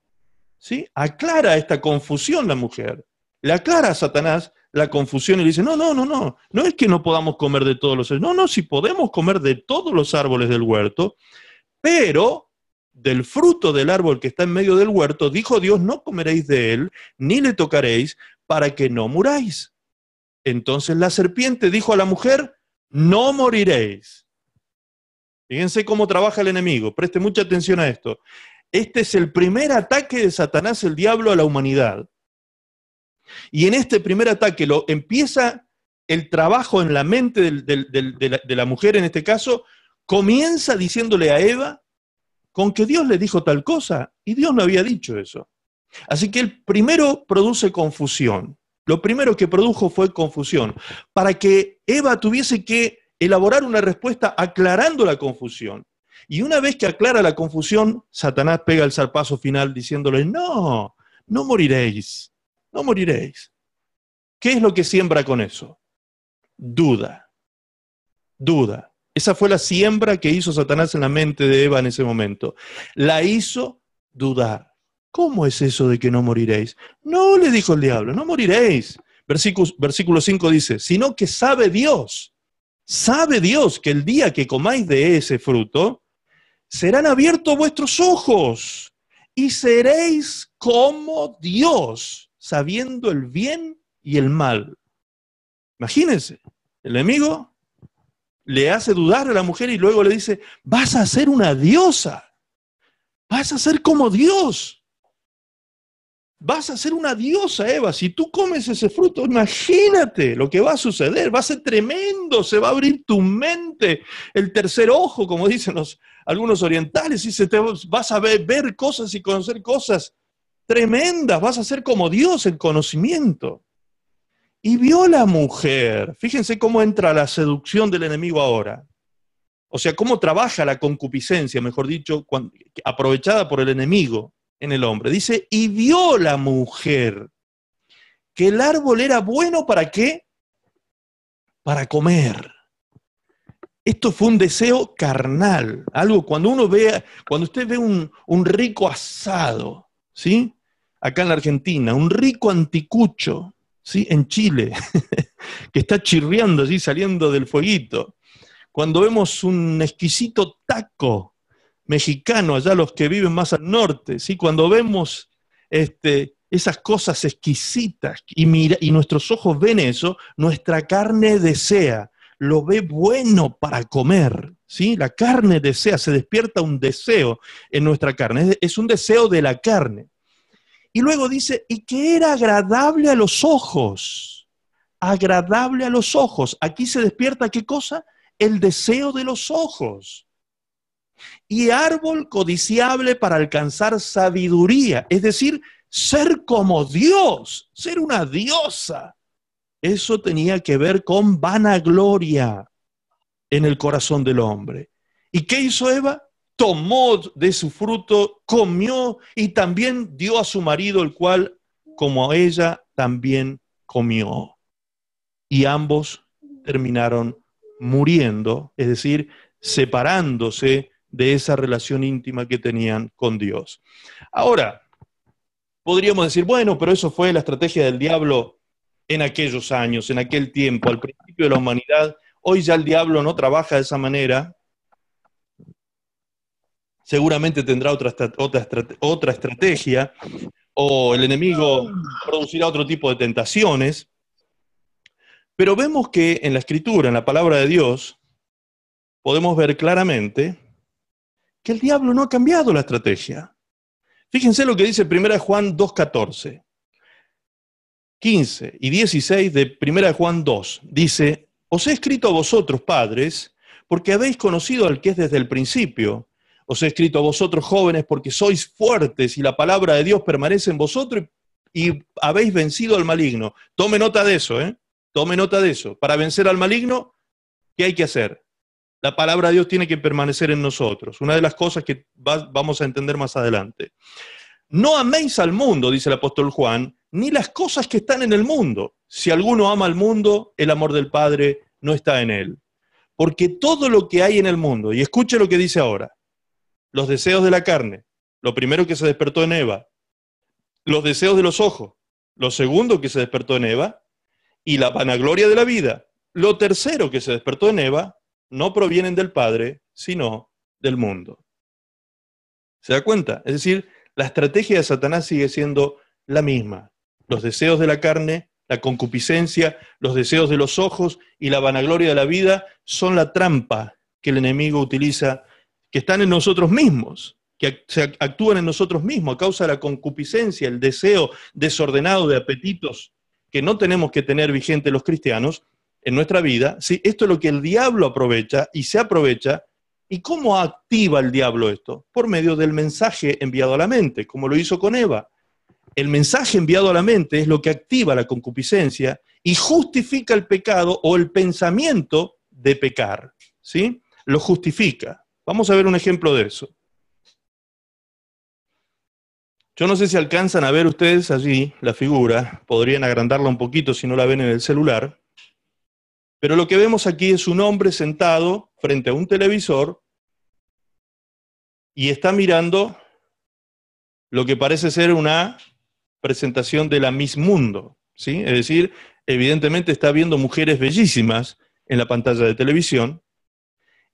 ¿Sí? Aclara esta confusión la mujer. Le aclara a Satanás la confusión y le dice, no, no, no, no, no es que no podamos comer de todos los árboles, no, no, si podemos comer de todos los árboles del huerto, pero del fruto del árbol que está en medio del huerto, dijo Dios, no comeréis de él, ni le tocaréis, para que no muráis. Entonces la serpiente dijo a la mujer, no moriréis. Fíjense cómo trabaja el enemigo, preste mucha atención a esto. Este es el primer ataque de Satanás, el diablo, a la humanidad. Y en este primer ataque lo empieza el trabajo en la mente de, la, mujer, en este caso, comienza diciéndole a Eva con que Dios le dijo tal cosa, y Dios no había dicho eso. Así que el primero produce confusión. Lo primero que produjo fue confusión, para que Eva tuviese que elaborar una respuesta aclarando la confusión. Y una vez que aclara la confusión, Satanás pega el zarpazo final diciéndole, no, no moriréis, no moriréis. ¿Qué es lo que siembra con eso? Duda, duda. Esa fue la siembra que hizo Satanás en la mente de Eva en ese momento. La hizo dudar. ¿Cómo es eso de que no moriréis? No, le dijo el diablo, no moriréis. Versículo, versículo 5 dice, sino que sabe Dios, sabe Dios que el día que comáis de ese fruto, serán abiertos vuestros ojos y seréis como Dios, sabiendo el bien y el mal. Imagínense, el enemigo le hace dudar a la mujer y luego le dice, vas a ser una diosa, vas a ser como Dios. Vas a ser una diosa, Eva. Si tú comes ese fruto, imagínate lo que va a suceder. Va a ser tremendo, se va a abrir tu mente, el tercer ojo, como dicen los, algunos orientales, y se te, vas a ver, ver cosas y conocer cosas tremendas. Vas a ser como Dios en conocimiento. Y vio la mujer. Fíjense cómo entra la seducción del enemigo ahora. O sea, cómo trabaja la concupiscencia, mejor dicho, aprovechada por el enemigo en el hombre. Dice, y vio la mujer que el árbol era bueno para qué? Para comer. Esto fue un deseo carnal, algo cuando uno ve, cuando usted ve un, un rico asado, ¿sí? Acá en la Argentina, un rico anticucho, ¿sí? En Chile, [LAUGHS] que está chirriando así, saliendo del fueguito. Cuando vemos un exquisito taco mexicano, allá los que viven más al norte, ¿sí? cuando vemos este, esas cosas exquisitas y, mira, y nuestros ojos ven eso, nuestra carne desea, lo ve bueno para comer. ¿sí? La carne desea, se despierta un deseo en nuestra carne, es un deseo de la carne. Y luego dice, y que era agradable a los ojos, agradable a los ojos. Aquí se despierta qué cosa? El deseo de los ojos y árbol codiciable para alcanzar sabiduría, es decir, ser como Dios, ser una diosa. Eso tenía que ver con vanagloria en el corazón del hombre. ¿Y qué hizo Eva? Tomó de su fruto, comió y también dio a su marido, el cual, como ella, también comió. Y ambos terminaron muriendo, es decir, separándose de esa relación íntima que tenían con Dios. Ahora, podríamos decir, bueno, pero eso fue la estrategia del diablo en aquellos años, en aquel tiempo, al principio de la humanidad. Hoy ya el diablo no trabaja de esa manera. Seguramente tendrá otra, otra, otra estrategia o el enemigo producirá otro tipo de tentaciones. Pero vemos que en la escritura, en la palabra de Dios, podemos ver claramente que el diablo no ha cambiado la estrategia. Fíjense lo que dice 1 Juan 2.14. 15 y 16 de 1 Juan 2. Dice, Os he escrito a vosotros, padres, porque habéis conocido al que es desde el principio. Os he escrito a vosotros, jóvenes, porque sois fuertes y la palabra de Dios permanece en vosotros y habéis vencido al maligno. Tome nota de eso, ¿eh? Tome nota de eso. Para vencer al maligno, ¿qué hay que hacer? La palabra de Dios tiene que permanecer en nosotros. Una de las cosas que vamos a entender más adelante. No améis al mundo, dice el apóstol Juan, ni las cosas que están en el mundo. Si alguno ama al mundo, el amor del Padre no está en él. Porque todo lo que hay en el mundo, y escuche lo que dice ahora, los deseos de la carne, lo primero que se despertó en Eva, los deseos de los ojos, lo segundo que se despertó en Eva, y la vanagloria de la vida, lo tercero que se despertó en Eva, no provienen del Padre, sino del mundo. ¿Se da cuenta? Es decir, la estrategia de Satanás sigue siendo la misma. Los deseos de la carne, la concupiscencia, los deseos de los ojos y la vanagloria de la vida son la trampa que el enemigo utiliza, que están en nosotros mismos, que actúan en nosotros mismos a causa de la concupiscencia, el deseo desordenado de apetitos que no tenemos que tener vigente los cristianos, en nuestra vida, ¿sí? esto es lo que el diablo aprovecha y se aprovecha. ¿Y cómo activa el diablo esto? Por medio del mensaje enviado a la mente, como lo hizo con Eva. El mensaje enviado a la mente es lo que activa la concupiscencia y justifica el pecado o el pensamiento de pecar. ¿sí? Lo justifica. Vamos a ver un ejemplo de eso. Yo no sé si alcanzan a ver ustedes allí la figura, podrían agrandarla un poquito si no la ven en el celular. Pero lo que vemos aquí es un hombre sentado frente a un televisor y está mirando lo que parece ser una presentación de la Miss Mundo, ¿sí? Es decir, evidentemente está viendo mujeres bellísimas en la pantalla de televisión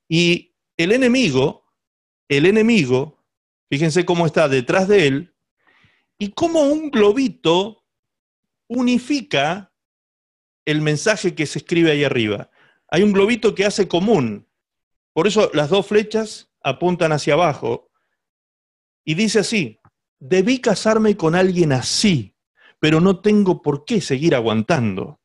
y el enemigo, el enemigo, fíjense cómo está detrás de él y cómo un globito unifica el mensaje que se escribe ahí arriba. Hay un globito que hace común. Por eso las dos flechas apuntan hacia abajo. Y dice así, debí casarme con alguien así, pero no tengo por qué seguir aguantando.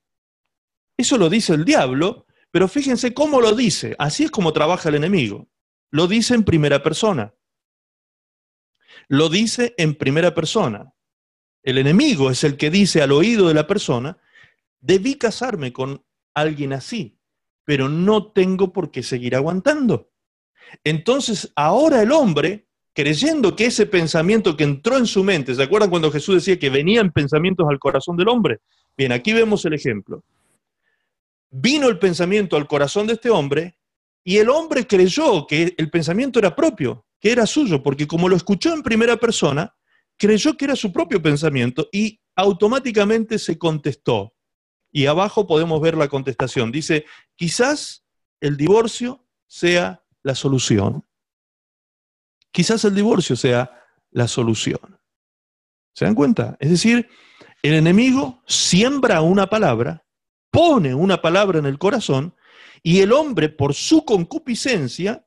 Eso lo dice el diablo, pero fíjense cómo lo dice. Así es como trabaja el enemigo. Lo dice en primera persona. Lo dice en primera persona. El enemigo es el que dice al oído de la persona, debí casarme con alguien así, pero no tengo por qué seguir aguantando. Entonces, ahora el hombre, creyendo que ese pensamiento que entró en su mente, ¿se acuerdan cuando Jesús decía que venían pensamientos al corazón del hombre? Bien, aquí vemos el ejemplo. Vino el pensamiento al corazón de este hombre y el hombre creyó que el pensamiento era propio, que era suyo, porque como lo escuchó en primera persona, creyó que era su propio pensamiento y automáticamente se contestó. Y abajo podemos ver la contestación. Dice, quizás el divorcio sea la solución. Quizás el divorcio sea la solución. ¿Se dan cuenta? Es decir, el enemigo siembra una palabra, pone una palabra en el corazón y el hombre, por su concupiscencia,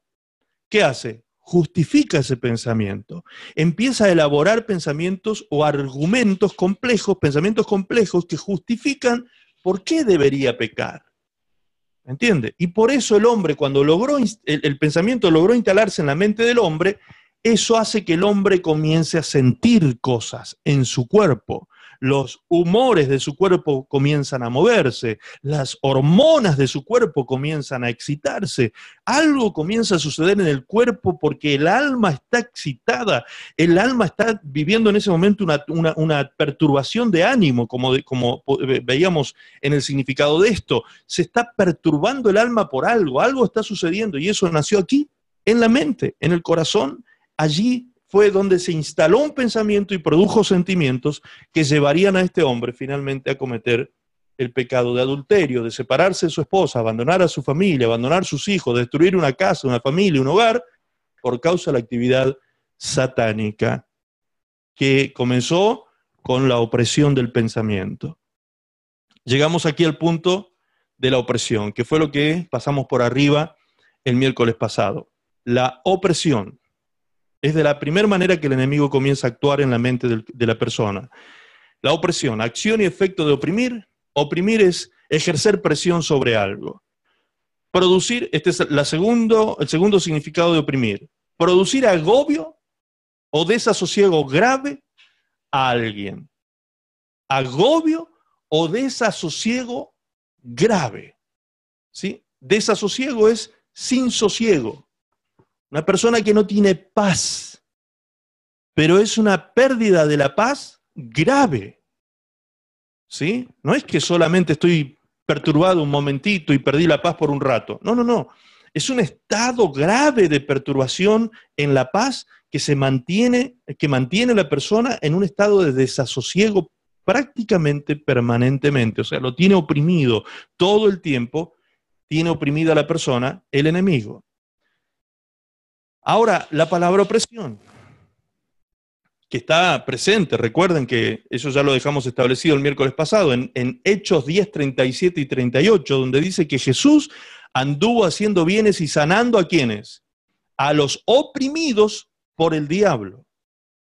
¿qué hace? Justifica ese pensamiento. Empieza a elaborar pensamientos o argumentos complejos, pensamientos complejos que justifican ¿por qué debería pecar? ¿Entiende? Y por eso el hombre, cuando logró, el, el, pensamiento logró instalarse en la mente del hombre, eso hace que el hombre comience a sentir cosas en su cuerpo los humores de su cuerpo comienzan a moverse, las hormonas de su cuerpo comienzan a excitarse, algo comienza a suceder en el cuerpo porque el alma está excitada, el alma está viviendo en ese momento una, perturbación de ánimo, como, como veíamos en el significado de esto, se está perturbando el alma por algo, algo está sucediendo y eso nació aquí, en la mente, en el corazón, allí fue donde se instaló un pensamiento y produjo sentimientos que llevarían a este hombre finalmente a cometer el pecado de adulterio, de separarse de su esposa, abandonar a su familia, abandonar a sus hijos, destruir una casa, una familia, un hogar, por causa de la actividad satánica que comenzó con la opresión del pensamiento. Llegamos aquí al punto de la opresión, que fue lo que pasamos por arriba el miércoles pasado. La opresión. Es de la primera manera que el enemigo comienza a actuar en la mente de la persona. La opresión, acción y efecto de oprimir. Oprimir es ejercer presión sobre algo. Producir, este es la segundo, el segundo significado de oprimir. Producir agobio o desasosiego grave a alguien. Agobio o desasosiego grave. ¿Sí? Desasosiego es sin sosiego. Una persona que no tiene paz, pero es una pérdida de la paz grave. ¿Sí? No es que solamente estoy perturbado un momentito y perdí la paz por un rato. No, no, no. Es un estado grave de perturbación en la paz que se mantiene, que mantiene a la persona en un estado de desasosiego prácticamente permanentemente. O sea, lo tiene oprimido todo el tiempo, tiene oprimida a la persona el enemigo. Ahora, la palabra opresión que está presente. Recuerden que eso ya lo dejamos establecido el miércoles pasado en, Hechos 10, 37 y 38, donde dice que Jesús anduvo haciendo bienes y sanando a quienes? A los oprimidos por el diablo.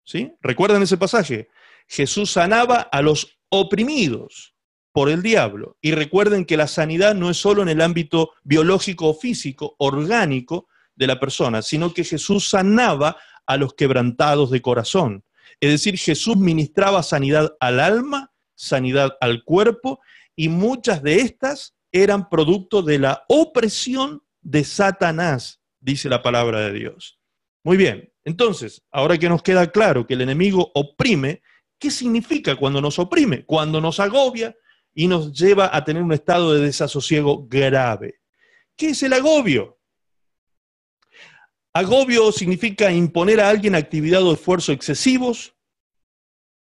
¿Sí? ¿Recuerdan ese pasaje? Jesús sanaba a los oprimidos por el diablo. Y recuerden que la sanidad no es solo en el ámbito biológico o físico, orgánico de la persona, sino que Jesús sanaba a los quebrantados de corazón. Es decir, Jesús ministraba sanidad al alma, sanidad al cuerpo, y muchas de estas eran producto de la opresión de Satanás, dice la palabra de Dios. Muy bien, entonces, ahora que nos queda claro que el enemigo oprime, ¿qué significa cuando nos oprime? Cuando nos agobia y nos lleva a tener un estado de desasosiego grave. ¿Qué es el agobio? Agobio significa imponer a alguien actividad o esfuerzo excesivos,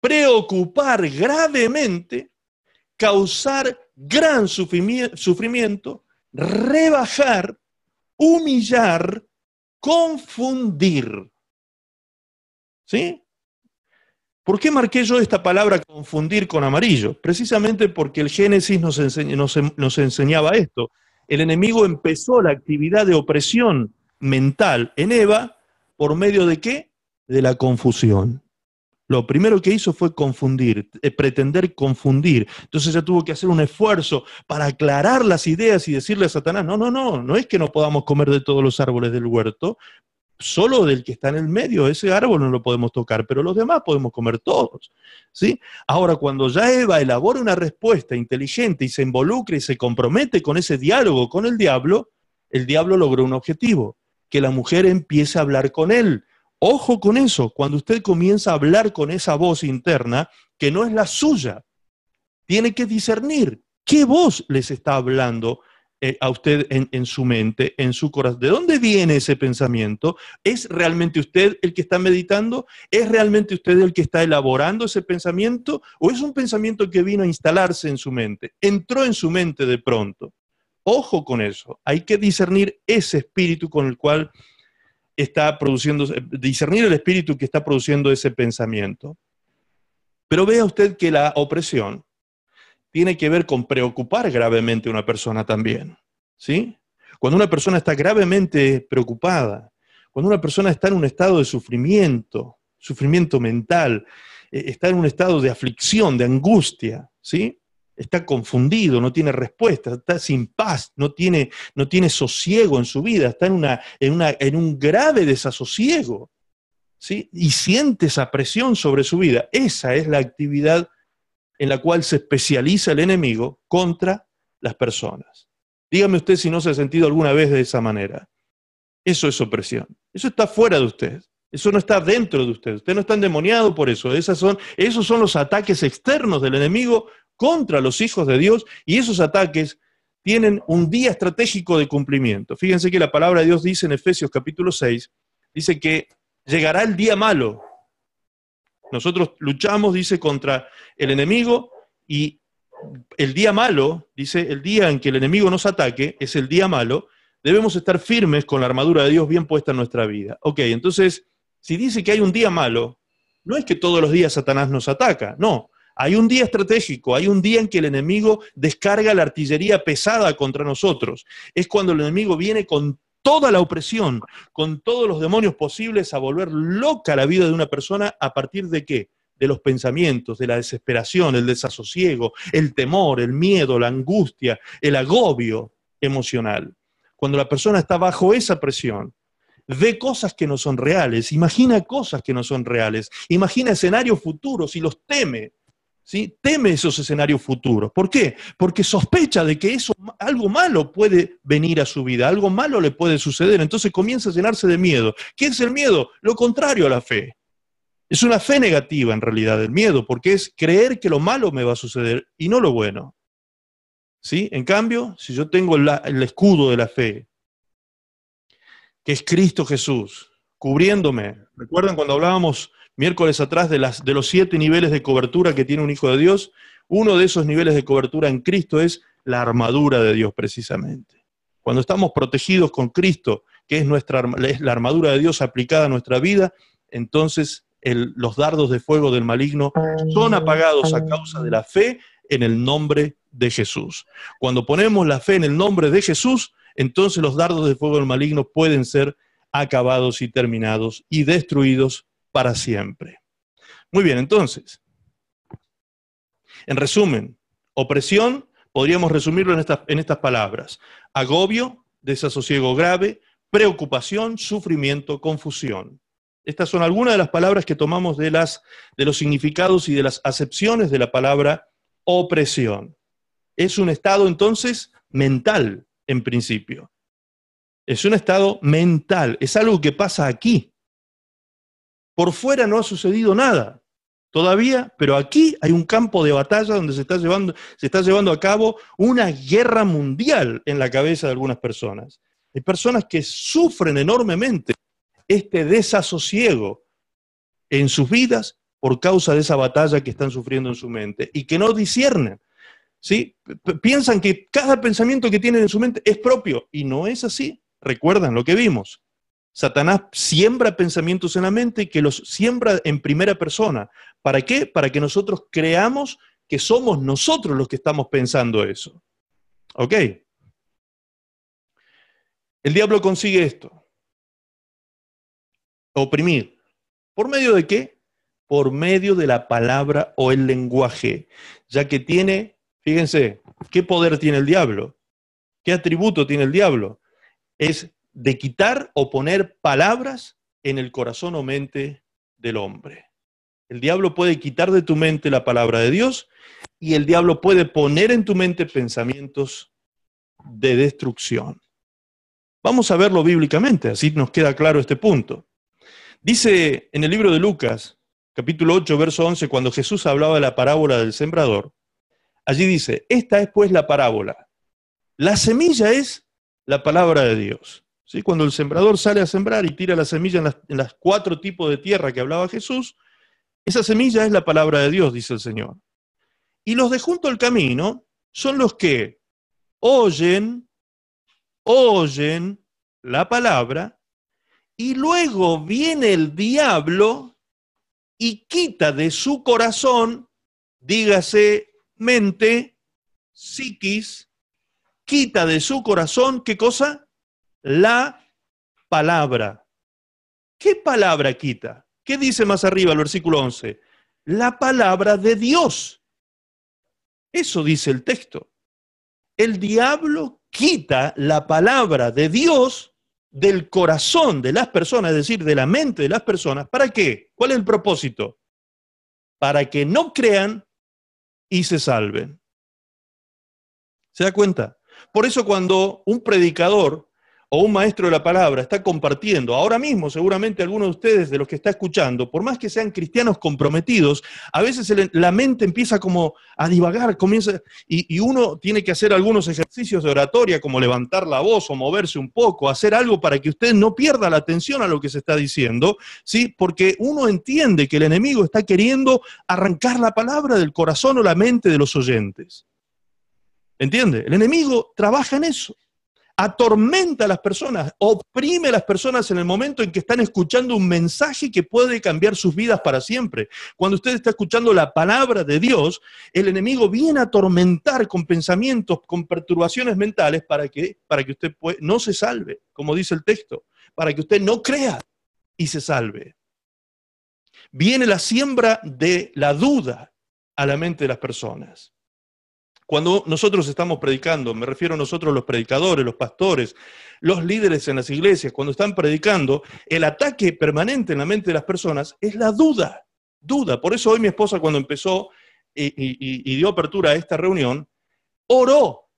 preocupar gravemente, causar gran sufrimiento, rebajar, humillar, confundir. ¿Sí? ¿Por qué marqué yo esta palabra confundir con amarillo? Precisamente porque el Génesis nos, nos enseñaba esto. El enemigo empezó la actividad de opresión mental en Eva, ¿por medio de qué? De la confusión. Lo primero que hizo fue confundir, eh, pretender confundir. Entonces ella tuvo que hacer un esfuerzo para aclarar las ideas y decirle a Satanás, no, no, no, no es que no podamos comer de todos los árboles del huerto, solo del que está en el medio, ese árbol no lo podemos tocar, pero los demás podemos comer todos. ¿sí? Ahora, cuando ya Eva elabora una respuesta inteligente y se involucra y se compromete con ese diálogo con el diablo, el diablo logró un objetivo, que la mujer empiece a hablar con él. Ojo con eso, cuando usted comienza a hablar con esa voz interna, que no es la suya, tiene que discernir qué voz les está hablando eh, a usted en, en, su mente, en su corazón. ¿De dónde viene ese pensamiento? ¿Es realmente usted el que está meditando? ¿Es realmente usted el que está elaborando ese pensamiento? ¿O es un pensamiento que vino a instalarse en su mente? Entró en su mente de pronto. Ojo con eso. Hay que discernir ese espíritu con el cual está produciendo, discernir el espíritu que está produciendo ese pensamiento. Pero vea usted que la opresión tiene que ver con preocupar gravemente a una persona también. ¿Sí? Cuando una persona está gravemente preocupada, cuando una persona está en un estado de sufrimiento, sufrimiento mental, eh, está en un estado de aflicción, de angustia, ¿sí? Está confundido, no tiene respuesta, está sin paz, no tiene, no tiene sosiego en su vida, está en, una, en, una, en un grave desasosiego. ¿sí? Y siente esa presión sobre su vida. Esa es la actividad en la cual se especializa el enemigo contra las personas. Dígame usted si no se ha sentido alguna vez de esa manera. Eso es opresión. Eso está fuera de usted. Eso no está dentro de usted. Usted no está endemoniado por eso. Esas son, esos son los ataques externos del enemigo contra los hijos de Dios y esos ataques tienen un día estratégico de cumplimiento. Fíjense que la palabra de Dios dice en Efesios capítulo 6, dice que llegará el día malo. Nosotros luchamos, dice, contra el enemigo y el día malo, dice, el día en que el enemigo nos ataque, es el día malo, debemos estar firmes con la armadura de Dios bien puesta en nuestra vida. Ok, entonces, si dice que hay un día malo, no es que todos los días Satanás nos ataca, no, hay un día estratégico, hay un día en que el enemigo descarga la artillería pesada contra nosotros. Es cuando el enemigo viene con toda la opresión, con todos los demonios posibles a volver loca la vida de una persona a partir de qué? De los pensamientos, de la desesperación, el desasosiego, el temor, el miedo, la angustia, el agobio emocional. cuando la persona está bajo esa presión, ve cosas que no son reales, imagina cosas que no son reales, imagina escenarios futuros y los teme. ¿Sí? Teme esos escenarios futuros. ¿Por qué? Porque sospecha de que eso, algo malo puede venir a su vida, algo malo le puede suceder. Entonces comienza a llenarse de miedo. ¿Qué es el miedo? Lo contrario a la fe. Es una fe negativa en realidad el miedo, porque es creer que lo malo me va a suceder y no lo bueno. ¿Sí? En cambio, si yo tengo el escudo de la fe, que es Cristo Jesús, cubriéndome. ¿Recuerdan cuando hablábamos miércoles atrás de, los siete niveles de cobertura que tiene un hijo de Dios? Uno de esos niveles de cobertura en Cristo es la armadura de Dios precisamente. Cuando estamos protegidos con Cristo, que es, nuestra, es la armadura de Dios aplicada a nuestra vida, entonces los dardos de fuego del maligno son apagados a causa de la fe en el nombre de Jesús. Cuando ponemos la fe en el nombre de Jesús, entonces los dardos de fuego del maligno pueden ser acabados y terminados y destruidos para siempre. Muy bien, entonces, en resumen, opresión, podríamos resumirlo en, en estas palabras. Agobio, desasosiego grave, preocupación, sufrimiento, confusión. Estas son algunas de las palabras que tomamos de, las, de los significados y de las acepciones de la palabra opresión. Es un estado entonces mental, en principio. Es un estado mental, es algo que pasa aquí. Por fuera no ha sucedido nada todavía, pero aquí hay un campo de batalla donde se está llevando, se está llevando a cabo una guerra mundial en la cabeza de algunas personas. Hay personas que sufren enormemente este desasosiego en sus vidas por causa de esa batalla que están sufriendo en su mente y que no disciernen. ¿sí? Piensan que cada pensamiento que tienen en su mente es propio y no es así. Recuerdan lo que vimos. Satanás siembra pensamientos en la mente que los siembra en primera persona. ¿Para qué? Para que nosotros creamos que somos nosotros los que estamos pensando eso. ¿Ok? El diablo consigue esto. Oprimir. ¿Por medio de qué? Por medio de la palabra o el lenguaje, ya que tiene Fíjense, ¿qué poder tiene el diablo? ¿Qué atributo tiene el diablo? Es de quitar o poner palabras en el corazón o mente del hombre. El diablo puede quitar de tu mente la palabra de Dios y el diablo puede poner en tu mente pensamientos de destrucción. Vamos a verlo bíblicamente, así nos queda claro este punto. Dice en el libro de Lucas, capítulo 8, verso 11, cuando Jesús hablaba de la parábola del sembrador, Allí dice, esta es pues la parábola. La semilla es la palabra de Dios. ¿Sí? Cuando el sembrador sale a sembrar y tira la semilla en las, cuatro tipos de tierra que hablaba Jesús, esa semilla es la palabra de Dios, dice el Señor. Y los de junto al camino son los que oyen, oyen la palabra, y luego viene el diablo y quita de su corazón, dígase mente, psiquis, quita de su corazón, ¿qué cosa? La palabra. ¿Qué palabra quita? ¿Qué dice más arriba el versículo 11? La palabra de Dios. Eso dice el texto. El diablo quita la palabra de Dios del corazón de las personas, es decir, de la mente de las personas. ¿Para qué? ¿Cuál es el propósito? Para que no crean y se salven. ¿Se da cuenta? Por eso cuando un predicador o un maestro de la palabra está compartiendo, ahora mismo seguramente algunos de ustedes de los que está escuchando, por más que sean cristianos comprometidos, a veces la mente empieza como a divagar, comienza, y, y, uno tiene que hacer algunos ejercicios de oratoria, como levantar la voz o moverse un poco, hacer algo para que usted no pierda la atención a lo que se está diciendo, ¿sí? Porque uno entiende que el enemigo está queriendo arrancar la palabra del corazón o la mente de los oyentes. ¿Entiende? El enemigo trabaja en eso atormenta a las personas, oprime a las personas en el momento en que están escuchando un mensaje que puede cambiar sus vidas para siempre. Cuando usted está escuchando la palabra de Dios, el enemigo viene a atormentar con pensamientos, con perturbaciones mentales para que, para que usted no se salve, como dice el texto, para que usted no crea y se salve. Viene la siembra de la duda a la mente de las personas. Cuando nosotros estamos predicando, me refiero a nosotros los predicadores, los pastores, los líderes en las iglesias, cuando están predicando, el ataque permanente en la mente de las personas es la duda, duda. Por eso hoy mi esposa cuando empezó y, dio apertura a esta reunión, oró,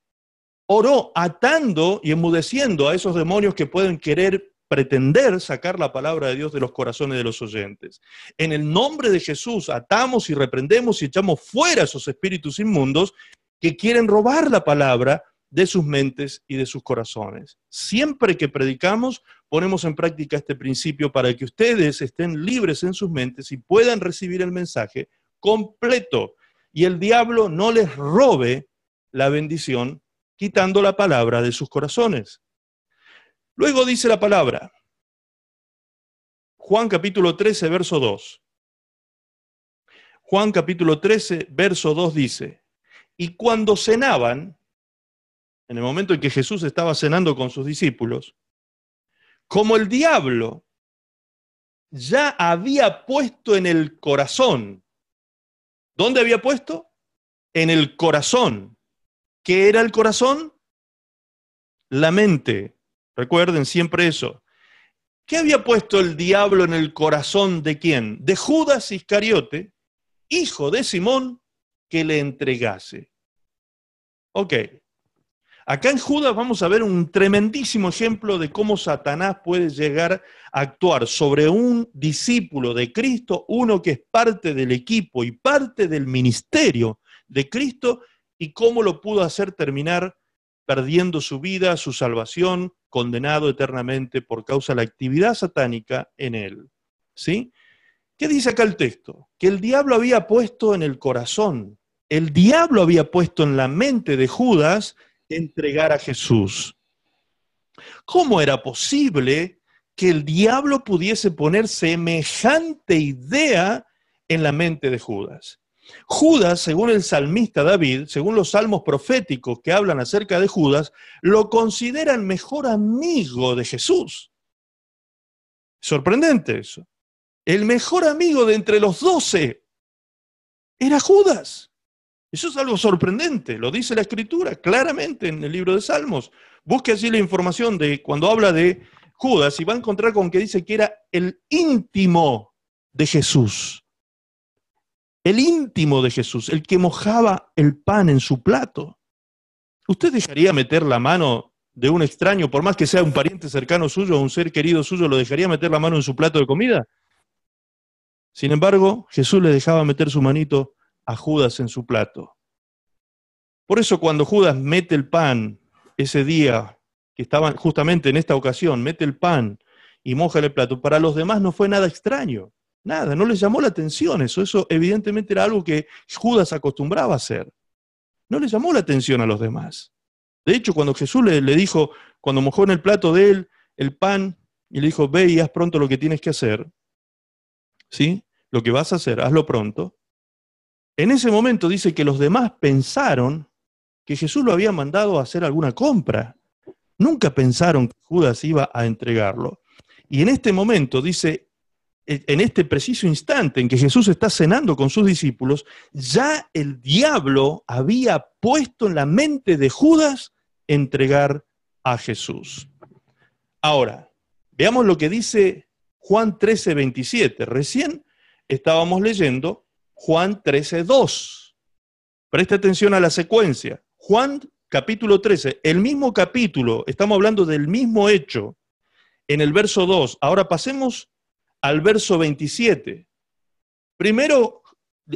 oró atando y enmudeciendo a esos demonios que pueden querer pretender sacar la palabra de Dios de los corazones de los oyentes. En el nombre de Jesús atamos y reprendemos y echamos fuera esos espíritus inmundos que quieren robar la palabra de sus mentes y de sus corazones. Siempre que predicamos, ponemos en práctica este principio para que ustedes estén libres en sus mentes y puedan recibir el mensaje completo y el diablo no les robe la bendición quitando la palabra de sus corazones. Luego dice la palabra, Juan capítulo 13, verso 2. Juan capítulo 13, verso 2 dice, y cuando cenaban, en el momento en que Jesús estaba cenando con sus discípulos, como el diablo ya había puesto en el corazón, ¿dónde había puesto? En el corazón. ¿Qué era el corazón? La mente. Recuerden siempre eso. ¿Qué había puesto el diablo en el corazón de quién? De Judas Iscariote, hijo de Simón, que le entregase. Ok. Acá en Judas vamos a ver un tremendísimo ejemplo de cómo Satanás puede llegar a actuar sobre un discípulo de Cristo, uno que es parte del equipo y parte del ministerio de Cristo, y cómo lo pudo hacer terminar perdiendo su vida, su salvación, condenado eternamente por causa de la actividad satánica en él. ¿Sí? ¿Qué dice acá el texto? Que el diablo había puesto en el corazón, el diablo había puesto en la mente de Judas entregar a Jesús. ¿Cómo era posible que el diablo pudiese poner semejante idea en la mente de Judas? Judas, según el salmista David, según los salmos proféticos que hablan acerca de Judas, lo consideran mejor amigo de Jesús. Sorprendente eso. El mejor amigo de entre los doce era Judas. Eso es algo sorprendente, lo dice la escritura claramente en el libro de Salmos. Busque así la información de cuando habla de Judas y va a encontrar con que dice que era el íntimo de Jesús el íntimo de Jesús, el que mojaba el pan en su plato. ¿Usted dejaría meter la mano de un extraño, por más que sea un pariente cercano suyo o un ser querido suyo, lo dejaría meter la mano en su plato de comida? Sin embargo, Jesús le dejaba meter su manito a Judas en su plato. Por eso cuando Judas mete el pan ese día, que estaban justamente en esta ocasión, mete el pan y moja el plato, para los demás no fue nada extraño. Nada, no les llamó la atención eso. Eso evidentemente era algo que Judas acostumbraba a hacer. No le llamó la atención a los demás. De hecho, cuando Jesús le, le dijo, cuando mojó en el plato de él el pan y le dijo, ve y haz pronto lo que tienes que hacer, ¿sí? Lo que vas a hacer, hazlo pronto. En ese momento dice que los demás pensaron que Jesús lo había mandado a hacer alguna compra. Nunca pensaron que Judas iba a entregarlo. Y en este momento dice, en este preciso instante en que Jesús está cenando con sus discípulos, ya el diablo había puesto en la mente de Judas entregar a Jesús. Ahora, veamos lo que dice Juan 13, 27. Recién estábamos leyendo Juan 13, 2. Preste atención a la secuencia. Juan capítulo 13, el mismo capítulo, estamos hablando del mismo hecho en el verso 2. Ahora pasemos al verso 27. Primero,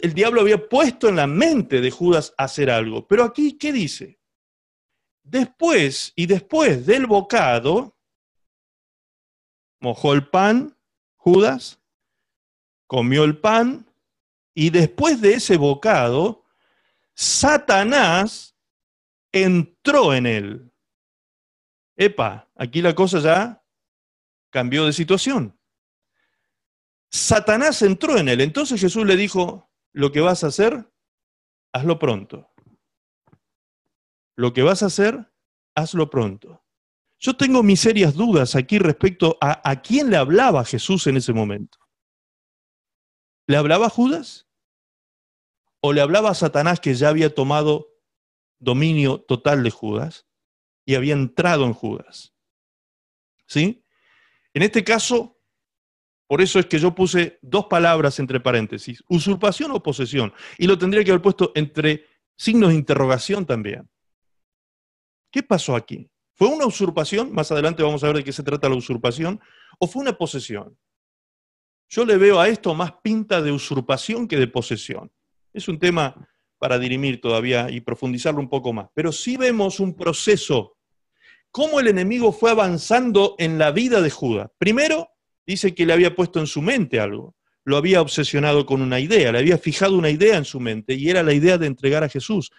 el diablo había puesto en la mente de Judas hacer algo, pero aquí, ¿qué dice? Después y después del bocado, mojó el pan, Judas, comió el pan, y después de ese bocado, Satanás entró en él. Epa, aquí la cosa ya cambió de situación. Satanás entró en él. Entonces Jesús le dijo, lo que vas a hacer, hazlo pronto. Lo que vas a hacer, hazlo pronto. Yo tengo mis serias dudas aquí respecto a, a quién le hablaba Jesús en ese momento. ¿Le hablaba Judas? ¿O le hablaba Satanás que ya había tomado dominio total de Judas y había entrado en Judas. ¿Sí? En este caso, por eso es que yo puse dos palabras entre paréntesis, usurpación o posesión, y lo tendría que haber puesto entre signos de interrogación también. ¿Qué pasó aquí? ¿Fue una usurpación? Más adelante vamos a ver de qué se trata la usurpación. ¿O fue una posesión? Yo le veo a esto más pinta de usurpación que de posesión. Es un tema para dirimir todavía y profundizarlo un poco más. Pero sí vemos un proceso, cómo el enemigo fue avanzando en la vida de Judas. Primero, dice que le había puesto en su mente algo, lo había obsesionado con una idea, le había fijado una idea en su mente y era la idea de entregar a Jesús,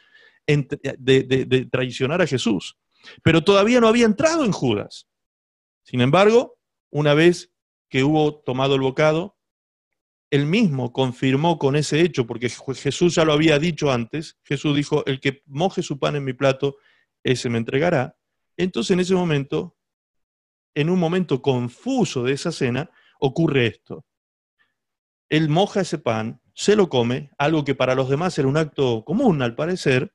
de, traicionar a Jesús. Pero todavía no había entrado en Judas. Sin embargo, una vez que hubo tomado el bocado, él mismo confirmó con ese hecho, porque Jesús ya lo había dicho antes, Jesús dijo, el que moje su pan en mi plato, ese me entregará. Entonces en ese momento, en un momento confuso de esa cena, ocurre esto. Él moja ese pan, se lo come, algo que para los demás era un acto común al parecer,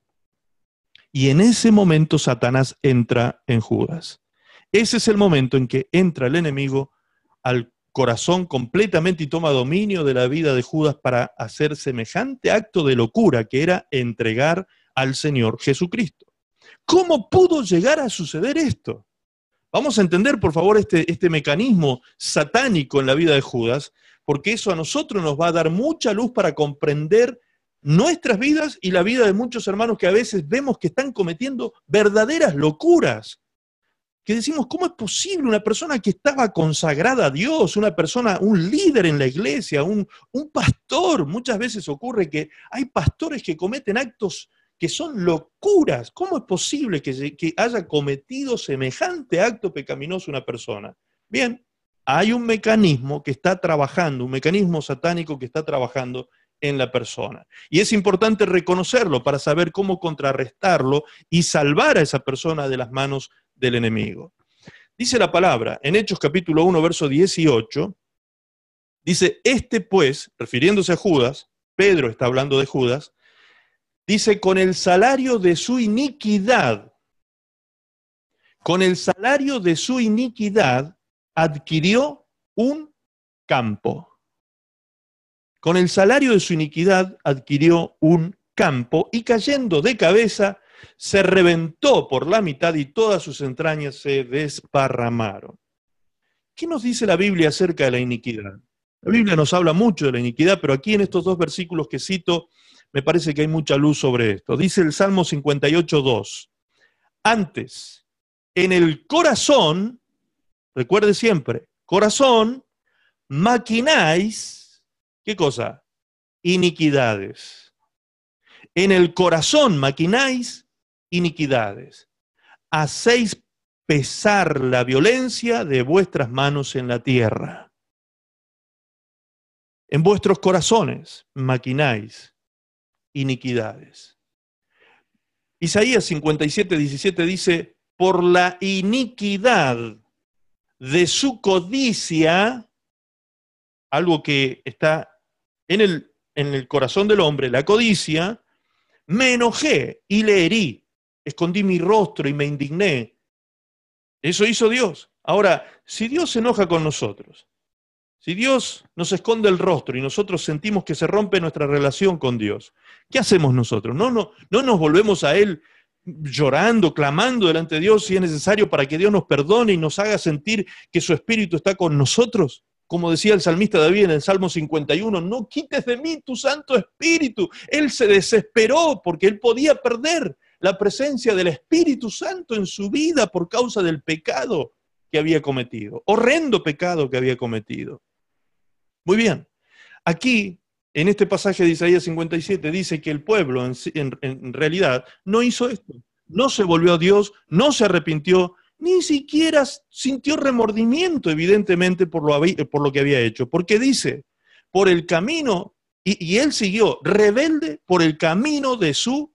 y en ese momento Satanás entra en Judas. Ese es el momento en que entra el enemigo al corazón completamente y toma dominio de la vida de Judas para hacer semejante acto de locura que era entregar al Señor Jesucristo. ¿Cómo pudo llegar a suceder esto? Vamos a entender, por favor, este, este mecanismo satánico en la vida de Judas, porque eso a nosotros nos va a dar mucha luz para comprender nuestras vidas y la vida de muchos hermanos que a veces vemos que están cometiendo verdaderas locuras que decimos, ¿cómo es posible una persona que estaba consagrada a Dios, una persona, un líder en la iglesia, un, pastor? Muchas veces ocurre que hay pastores que cometen actos que son locuras. ¿Cómo es posible que, que haya cometido semejante acto pecaminoso una persona? Bien, hay un mecanismo que está trabajando, un mecanismo satánico que está trabajando en la persona. Y es importante reconocerlo para saber cómo contrarrestarlo y salvar a esa persona de las manos del enemigo. Dice la palabra en Hechos capítulo 1, verso 18, dice, este pues, refiriéndose a Judas, Pedro está hablando de Judas, dice, con el salario de su iniquidad, con el salario de su iniquidad adquirió un campo. Con el salario de su iniquidad adquirió un campo y cayendo de cabeza se reventó por la mitad y todas sus entrañas se desparramaron. ¿Qué nos dice la Biblia acerca de la iniquidad? La Biblia nos habla mucho de la iniquidad, pero aquí en estos dos versículos que cito, me parece que hay mucha luz sobre esto. Dice el Salmo 58, 2. Antes, en el corazón, recuerde siempre, corazón, maquináis, ¿qué cosa? Iniquidades. En el corazón maquináis iniquidades. Hacéis pesar la violencia de vuestras manos en la tierra. En vuestros corazones maquináis iniquidades. Isaías 57, 17 dice, por la iniquidad de su codicia, algo que está en el, en el corazón del hombre, la codicia, me enojé y le herí escondí mi rostro y me indigné. Eso hizo Dios. Ahora, si Dios se enoja con nosotros, si Dios nos esconde el rostro y nosotros sentimos que se rompe nuestra relación con Dios, ¿qué hacemos nosotros? ¿No, no, no nos volvemos a Él llorando, clamando delante de Dios si es necesario para que Dios nos perdone y nos haga sentir que su Espíritu está con nosotros? Como decía el salmista David en el Salmo 51, no quites de mí tu Santo Espíritu. Él se desesperó porque él podía perder la presencia del Espíritu Santo en su vida por causa del pecado que había cometido, horrendo pecado que había cometido. Muy bien, aquí en este pasaje de Isaías 57 dice que el pueblo en, realidad no hizo esto, no se volvió a Dios, no se arrepintió, ni siquiera sintió remordimiento evidentemente por lo, por lo que había hecho, porque dice, por el camino, y, y él siguió rebelde por el camino de su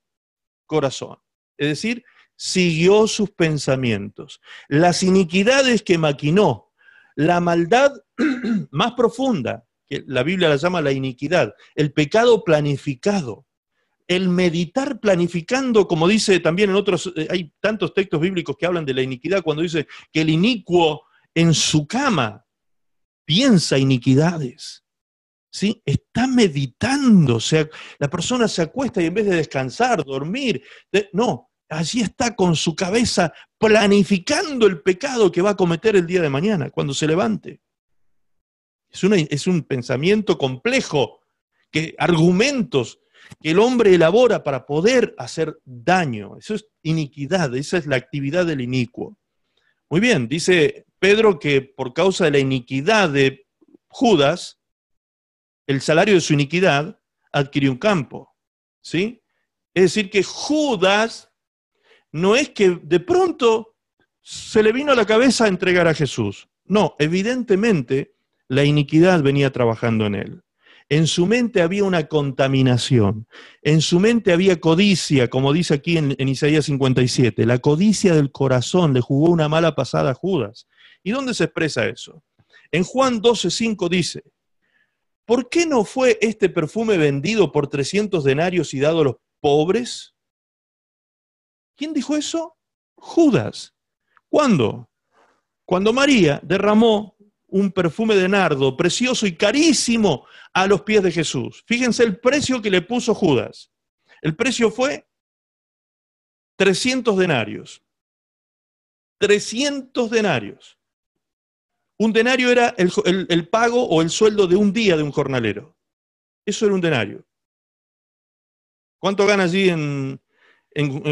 corazón. Es decir, siguió sus pensamientos. Las iniquidades que maquinó, la maldad [CLEARS THROAT] más profunda, que la Biblia la llama la iniquidad, el pecado planificado, el meditar planificando, como dice también en otros, eh, hay tantos textos bíblicos que hablan de la iniquidad, cuando dice que el inicuo en su cama piensa iniquidades. ¿Sí? Está meditando, o sea, la persona se acuesta y en vez de descansar, dormir, no, allí está con su cabeza planificando el pecado que va a cometer el día de mañana, cuando se levante. Es, es un pensamiento complejo, que argumentos que el hombre elabora para poder hacer daño. Eso es iniquidad, esa es la actividad del inicuo. Muy bien, dice Pedro que por causa de la iniquidad de Judas, el salario de su iniquidad adquirió un campo. ¿Sí? Es decir, que Judas no es que de pronto se le vino a la cabeza entregar a Jesús. No, evidentemente la iniquidad venía trabajando en él. En su mente había una contaminación, en su mente había codicia, como dice aquí en, Isaías 57. La codicia del corazón le jugó una mala pasada a Judas. ¿Y dónde se expresa eso? En Juan 12:5 dice, ¿por qué no fue este perfume vendido por 300 denarios y dado a los pobres? ¿Quién dijo eso? Judas. ¿Cuándo? Cuando María derramó un perfume de nardo precioso y carísimo a los pies de Jesús. Fíjense el precio que le puso Judas. El precio fue 300 denarios. 300 denarios. Un denario era el, pago o el sueldo de un día de un jornalero. Eso era un denario. ¿Cuánto gana allí en,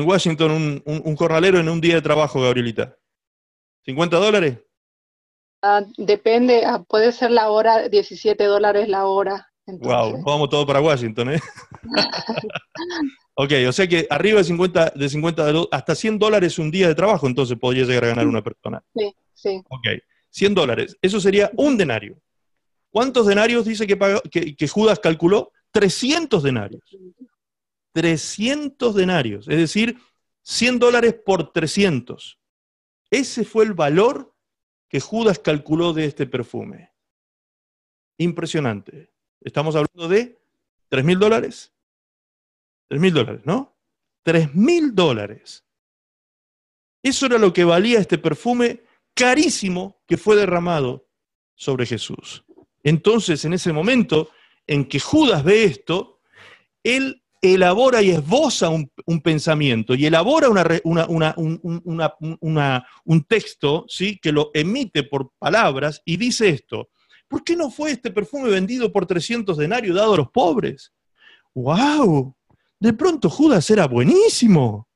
Washington un, un, jornalero en un día de trabajo, Gabrielita? ¿50 dólares? Ah, depende, ah, puede ser la hora, 17 dólares la hora. Wow, vamos todo para Washington, ¿eh? [LAUGHS] ok, o sea que arriba de 50, de 50 hasta 100 dólares un día de trabajo, entonces podría llegar a ganar una persona. Sí, sí. Ok, 100 dólares. Eso sería un denario. ¿Cuántos denarios dice que, que, Judas calculó? 300 denarios. 300 denarios, es decir, 100 dólares por 300. Ese fue el valor que Judas calculó de este perfume. Impresionante. Estamos hablando de 3 mil dólares. 3 mil dólares, ¿no? 3 mil dólares. Eso era lo que valía este perfume carísimo que fue derramado sobre Jesús. Entonces, en ese momento en que Judas ve esto, él elabora y esboza un, pensamiento y elabora un texto ¿sí? que lo emite por palabras y dice esto, ¿por qué no fue este perfume vendido por 300 denarios dado a los pobres? ¡Wow! De pronto Judas era buenísimo,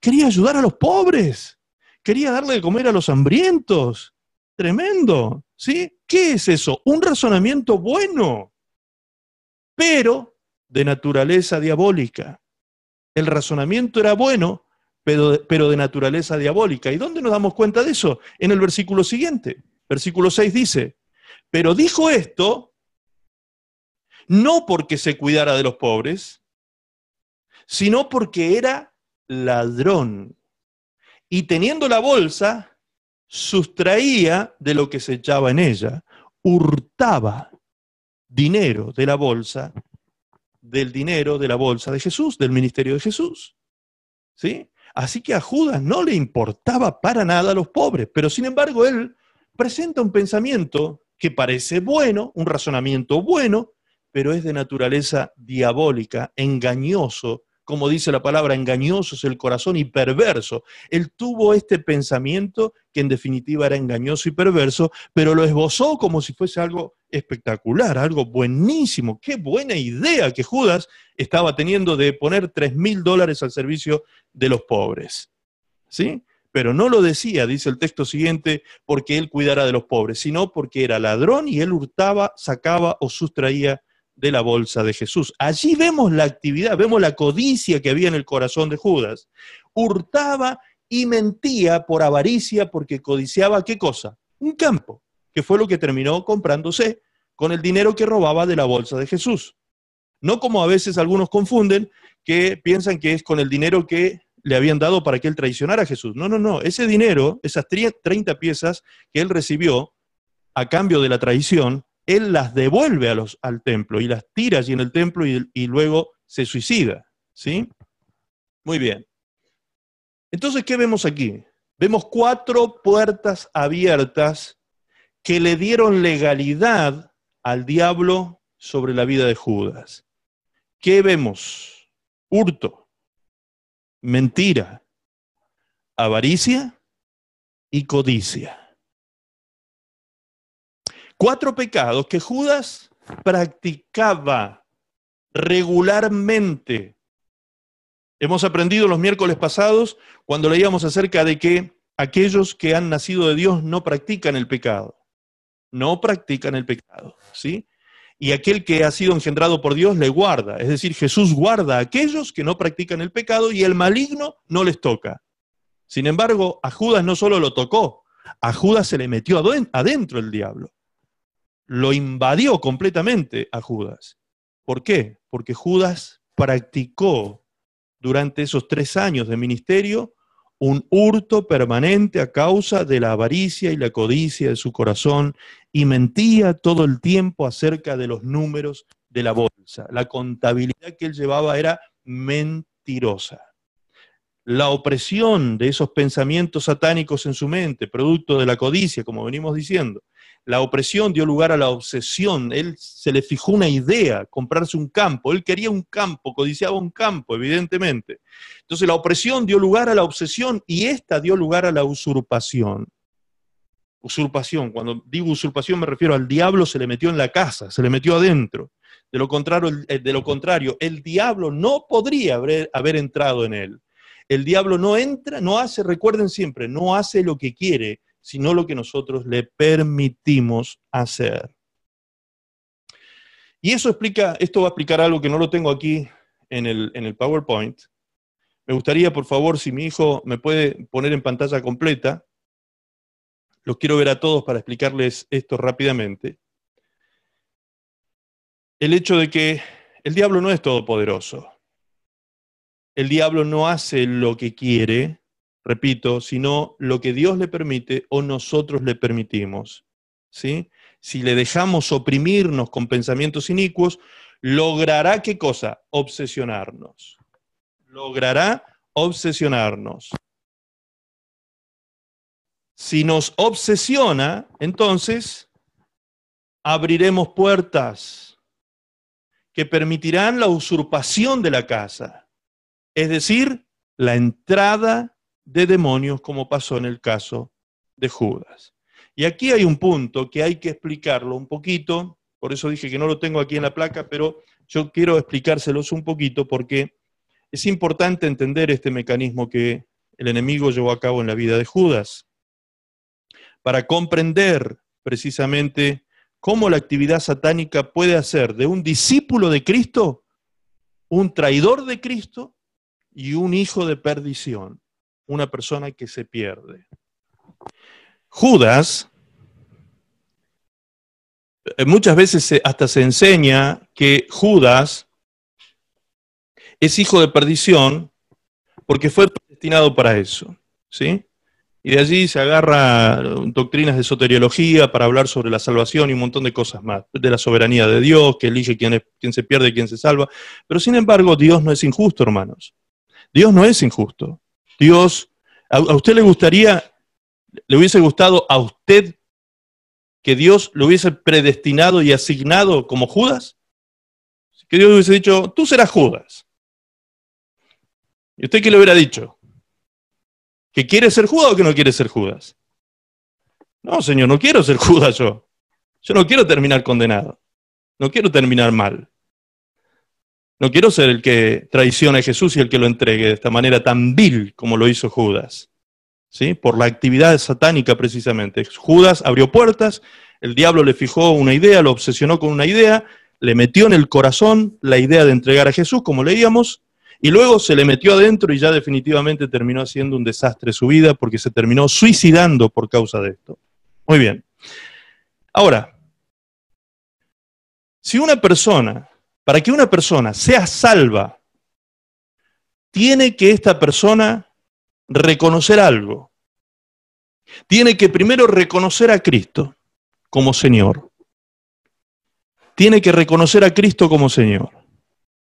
quería ayudar a los pobres, quería darle de comer a los hambrientos. Tremendo, ¿sí? ¿Qué es eso? Un razonamiento bueno, pero de naturaleza diabólica. El razonamiento era bueno, pero, pero de naturaleza diabólica. ¿Y dónde nos damos cuenta de eso? En el versículo siguiente. Versículo 6 dice, pero dijo esto no porque se cuidara de los pobres, sino porque era ladrón. Y teniendo la bolsa, sustraía de lo que se echaba en ella, hurtaba dinero de la bolsa del dinero de la bolsa de Jesús, del ministerio de Jesús. ¿Sí? Así que a Judas no le importaba para nada a los pobres, pero sin embargo él presenta un pensamiento que parece bueno, un razonamiento bueno, pero es de naturaleza diabólica, engañoso, como dice la palabra, engañoso es el corazón y perverso. Él tuvo este pensamiento que en definitiva era engañoso y perverso, pero lo esbozó como si fuese algo espectacular, algo buenísimo. Qué buena idea que Judas estaba teniendo de poner tres mil dólares al servicio de los pobres. ¿Sí? Pero no lo decía, dice el texto siguiente, porque él cuidara de los pobres, sino porque era ladrón y él hurtaba, sacaba o sustraía de la bolsa de Jesús. Allí vemos la actividad, vemos la codicia que había en el corazón de Judas. Hurtaba y mentía por avaricia porque codiciaba qué cosa? Un campo, que fue lo que terminó comprándose con el dinero que robaba de la bolsa de Jesús. No como a veces algunos confunden, que piensan que es con el dinero que le habían dado para que él traicionara a Jesús. No, no, no. Ese dinero, esas 30 piezas que él recibió a cambio de la traición, él las devuelve a los, al templo y las tira allí en el templo y, luego se suicida. ¿Sí? Muy bien. Entonces, ¿qué vemos aquí? Vemos cuatro puertas abiertas que le dieron legalidad al diablo sobre la vida de Judas. ¿Qué vemos? Hurto, mentira, avaricia y codicia. Cuatro pecados que Judas practicaba regularmente. Hemos aprendido los miércoles pasados cuando leíamos acerca de que aquellos que han nacido de Dios no practican el pecado. No practican el pecado, ¿sí? Y aquel que ha sido engendrado por Dios le guarda. Es decir, Jesús guarda a aquellos que no practican el pecado y el maligno no les toca. Sin embargo, a Judas no solo lo tocó, a Judas se le metió adentro el diablo. Lo invadió completamente a Judas. ¿Por qué? Porque Judas practicó durante esos tres años de ministerio un hurto permanente a causa de la avaricia y la codicia de su corazón y mentía todo el tiempo acerca de los números de la bolsa. La contabilidad que él llevaba era mentirosa. La opresión de esos pensamientos satánicos en su mente, producto de la codicia, como venimos diciendo, la opresión dio lugar a la obsesión. Él se le fijó una idea, comprarse un campo. Él quería un campo, codiciaba un campo, evidentemente. Entonces la opresión dio lugar a la obsesión y esta dio lugar a la usurpación. Usurpación, cuando digo usurpación me refiero al diablo se le metió en la casa, se le metió adentro. De lo contrario, eh, de lo contrario, el diablo no podría haber, haber entrado en él. El diablo no entra, no hace, recuerden siempre, no hace lo que quiere, sino lo que nosotros le permitimos hacer. Y eso explica, esto va a explicar algo que no lo tengo aquí en el, en el PowerPoint. Me gustaría, por favor, si mi hijo me puede poner en pantalla completa, los quiero ver a todos para explicarles esto rápidamente. El hecho de que el diablo no es todopoderoso. El diablo no hace lo que quiere, repito, sino lo que Dios le permite o nosotros le permitimos. ¿sí? Si le dejamos oprimirnos con pensamientos inicuos, logrará qué cosa? Obsesionarnos. Logrará obsesionarnos. Si nos obsesiona, entonces abriremos puertas que permitirán la usurpación de la casa, es decir, la entrada de demonios como pasó en el caso de Judas. Y aquí hay un punto que hay que explicarlo un poquito, por eso dije que no lo tengo aquí en la placa, pero yo quiero explicárselos un poquito porque es importante entender este mecanismo que el enemigo llevó a cabo en la vida de Judas, para comprender precisamente cómo la actividad satánica puede hacer de un discípulo de Cristo un traidor de Cristo y un hijo de perdición una persona que se pierde. Judas, eh, muchas veces hasta se enseña que Judas es hijo de perdición porque fue destinado para eso, ¿sí? Y de allí se agarra doctrinas de soteriología para hablar sobre la salvación y un montón de cosas más, de la soberanía de Dios, que elige quién, es, quién se pierde y quién se salva. Pero sin embargo, Dios no es injusto, hermanos. Dios no es injusto. Dios, a, usted le gustaría, le hubiese gustado a usted que Dios lo hubiese predestinado y asignado como Judas? Que Dios hubiese dicho, tú serás Judas. ¿Y usted qué le hubiera dicho? ¿Que quiere ser Judas o que no quiere ser Judas? No, Señor, no quiero ser [LAUGHS] Judas yo. Yo no quiero terminar condenado. No quiero terminar mal. No quiero ser el que traicione a Jesús y el que lo entregue de esta manera tan vil como lo hizo Judas. ¿Sí? Por la actividad satánica precisamente. Judas abrió puertas, el diablo le fijó una idea, lo obsesionó con una idea, le metió en el corazón la idea de entregar a Jesús, como leíamos, y luego se le metió adentro y ya definitivamente terminó haciendo un desastre su vida porque se terminó suicidando por causa de esto. Muy bien. Ahora, si una persona para que una persona sea salva, tiene que esta persona reconocer algo. Tiene que primero reconocer a Cristo como Señor. Tiene que reconocer a Cristo como Señor.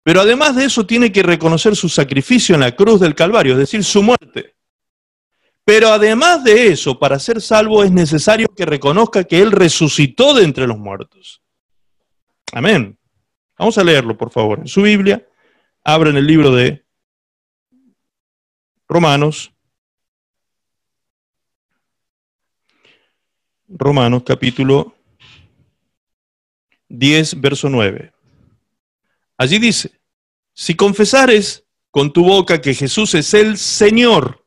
Pero además de eso tiene que reconocer su sacrificio en la cruz del Calvario, es decir, su muerte. Pero además de eso, para ser salvo es necesario que reconozca que Él resucitó de entre los muertos. Amén. Vamos a leerlo, por favor. En su Biblia, abren el libro de Romanos. Romanos capítulo 10, verso 9. Allí dice, si confesares con tu boca que Jesús es el Señor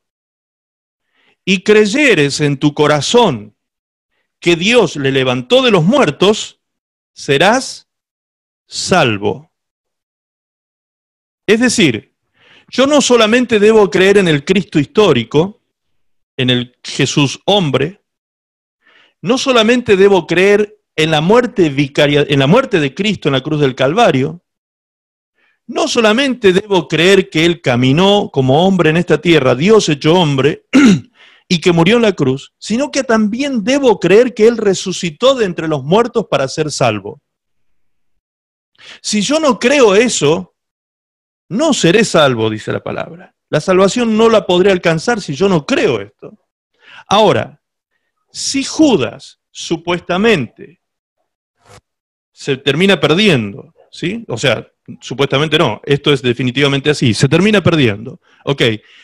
y creyeres en tu corazón que Dios le levantó de los muertos, serás salvo. Es decir, yo no solamente debo creer en el Cristo histórico, en el Jesús hombre, no solamente debo creer en la muerte vicaria, en la muerte de Cristo en la cruz del Calvario, no solamente debo creer que Él caminó como hombre en esta tierra, Dios hecho hombre, [CLEARS THROAT] y que murió en la cruz, sino que también debo creer que Él resucitó de entre los muertos para ser salvo. Si yo no creo eso, no seré salvo, dice la palabra. La salvación no la podré alcanzar si yo no creo esto. Ahora, si Judas supuestamente se termina perdiendo, ¿sí? O sea, supuestamente no, esto es definitivamente así, se termina perdiendo. Ok,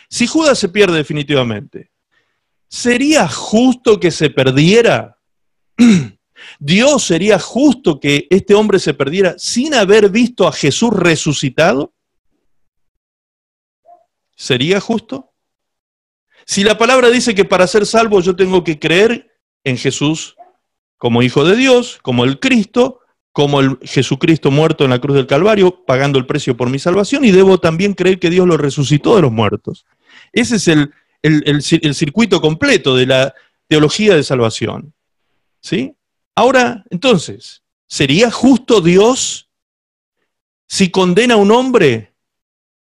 si Judas se pierde definitivamente, ¿Sería justo que se perdiera? [CLEARS THROAT] ¿Dios sería justo que este hombre se perdiera sin haber visto a Jesús resucitado? ¿Sería justo? Si la palabra dice que para ser salvo yo tengo que creer en Jesús como Hijo de Dios, como el Cristo, como el Jesucristo muerto en la cruz del Calvario, pagando el precio por mi salvación, y debo también creer que Dios lo resucitó de los muertos. Ese es el, el, circuito completo de la teología de salvación. ¿Sí? Ahora, entonces, ¿sería justo Dios si condena a un hombre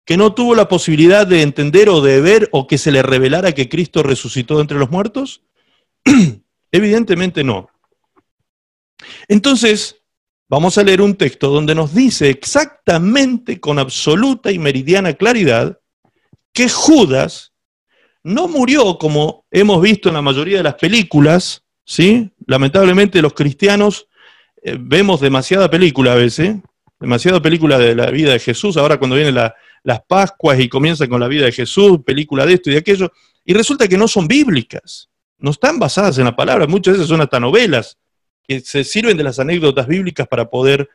que no tuvo la posibilidad de entender o de ver o que se le revelara que Cristo resucitó entre los muertos? [CLEARS THROAT] Evidentemente no. Entonces, vamos a leer un texto donde nos dice exactamente con absoluta y meridiana claridad que Judas no murió como hemos visto en la mayoría de las películas, ¿sí? Lamentablemente los cristianos eh, vemos demasiada película a veces, demasiada película de la vida de Jesús, ahora cuando vienen las Pascuas y comienzan con la vida de Jesús, película de esto y de aquello, y resulta que no son bíblicas, no están basadas en la palabra, muchas veces son hasta novelas que se sirven de las anécdotas bíblicas para poder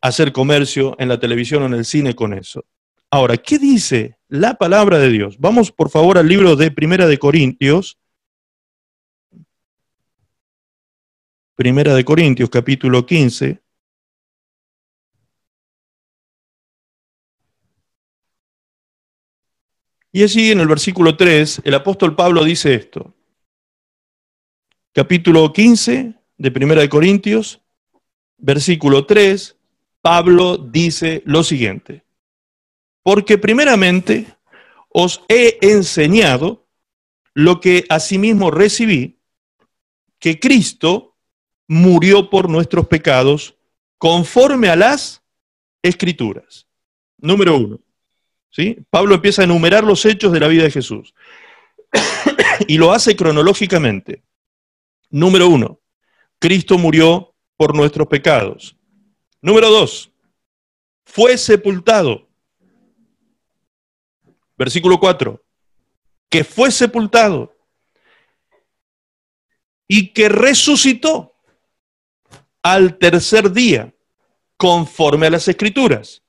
hacer comercio en la televisión o en el cine con eso. Ahora, ¿qué dice la palabra de Dios? Vamos por favor al libro de Primera de Corintios. Primera de Corintios, capítulo 15. Y allí en el versículo 3, el apóstol Pablo dice esto. Capítulo 15 de Primera de Corintios, versículo 3, Pablo dice lo siguiente. Porque primeramente os he enseñado lo que asimismo recibí, que Cristo murió por nuestros pecados conforme a las escrituras. Número uno. ¿sí? Pablo empieza a enumerar los hechos de la vida de Jesús y lo hace cronológicamente. Número uno, Cristo murió por nuestros pecados. Número dos, fue sepultado. Versículo 4. Que fue sepultado y que resucitó al tercer día, conforme a las escrituras.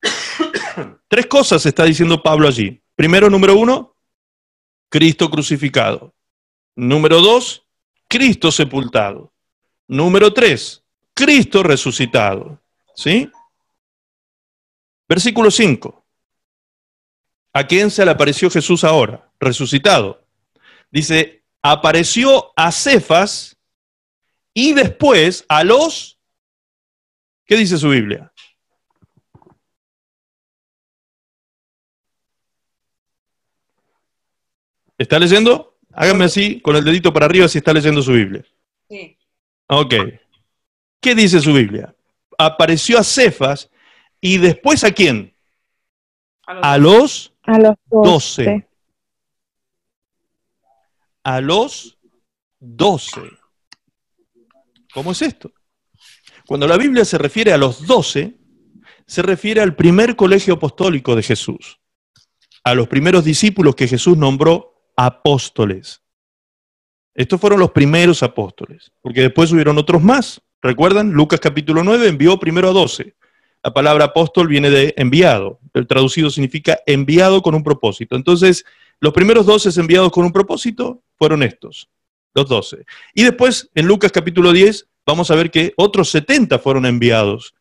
[COUGHS] Tres cosas está diciendo Pablo allí. Primero, número uno, Cristo crucificado. Número dos, Cristo sepultado. Número tres, Cristo resucitado. ¿Sí? Versículo 5. ¿A quién se le apareció Jesús ahora? Resucitado. Dice, apareció a Cefas y después a los... ¿Qué dice su Biblia? ¿Está leyendo? Hágame así con el dedito para arriba si está leyendo su Biblia. Sí. Ok. ¿Qué dice su Biblia? Apareció a Cefas Y después a quién? A los, a los, 12. A los 12. ¿Cómo es esto? Cuando la Biblia se refiere a los 12, se refiere al primer colegio apostólico de Jesús, a los primeros discípulos que Jesús nombró apóstoles. Estos fueron los primeros apóstoles, porque después hubieron otros más. ¿Recuerdan? Lucas capítulo 9 envió primero a 12. La palabra apóstol viene de enviado. El traducido significa enviado con un propósito. Entonces, los primeros 12 enviados con un propósito fueron estos, los 12. Y después, en Lucas capítulo 10, vamos a ver que otros 70 fueron enviados.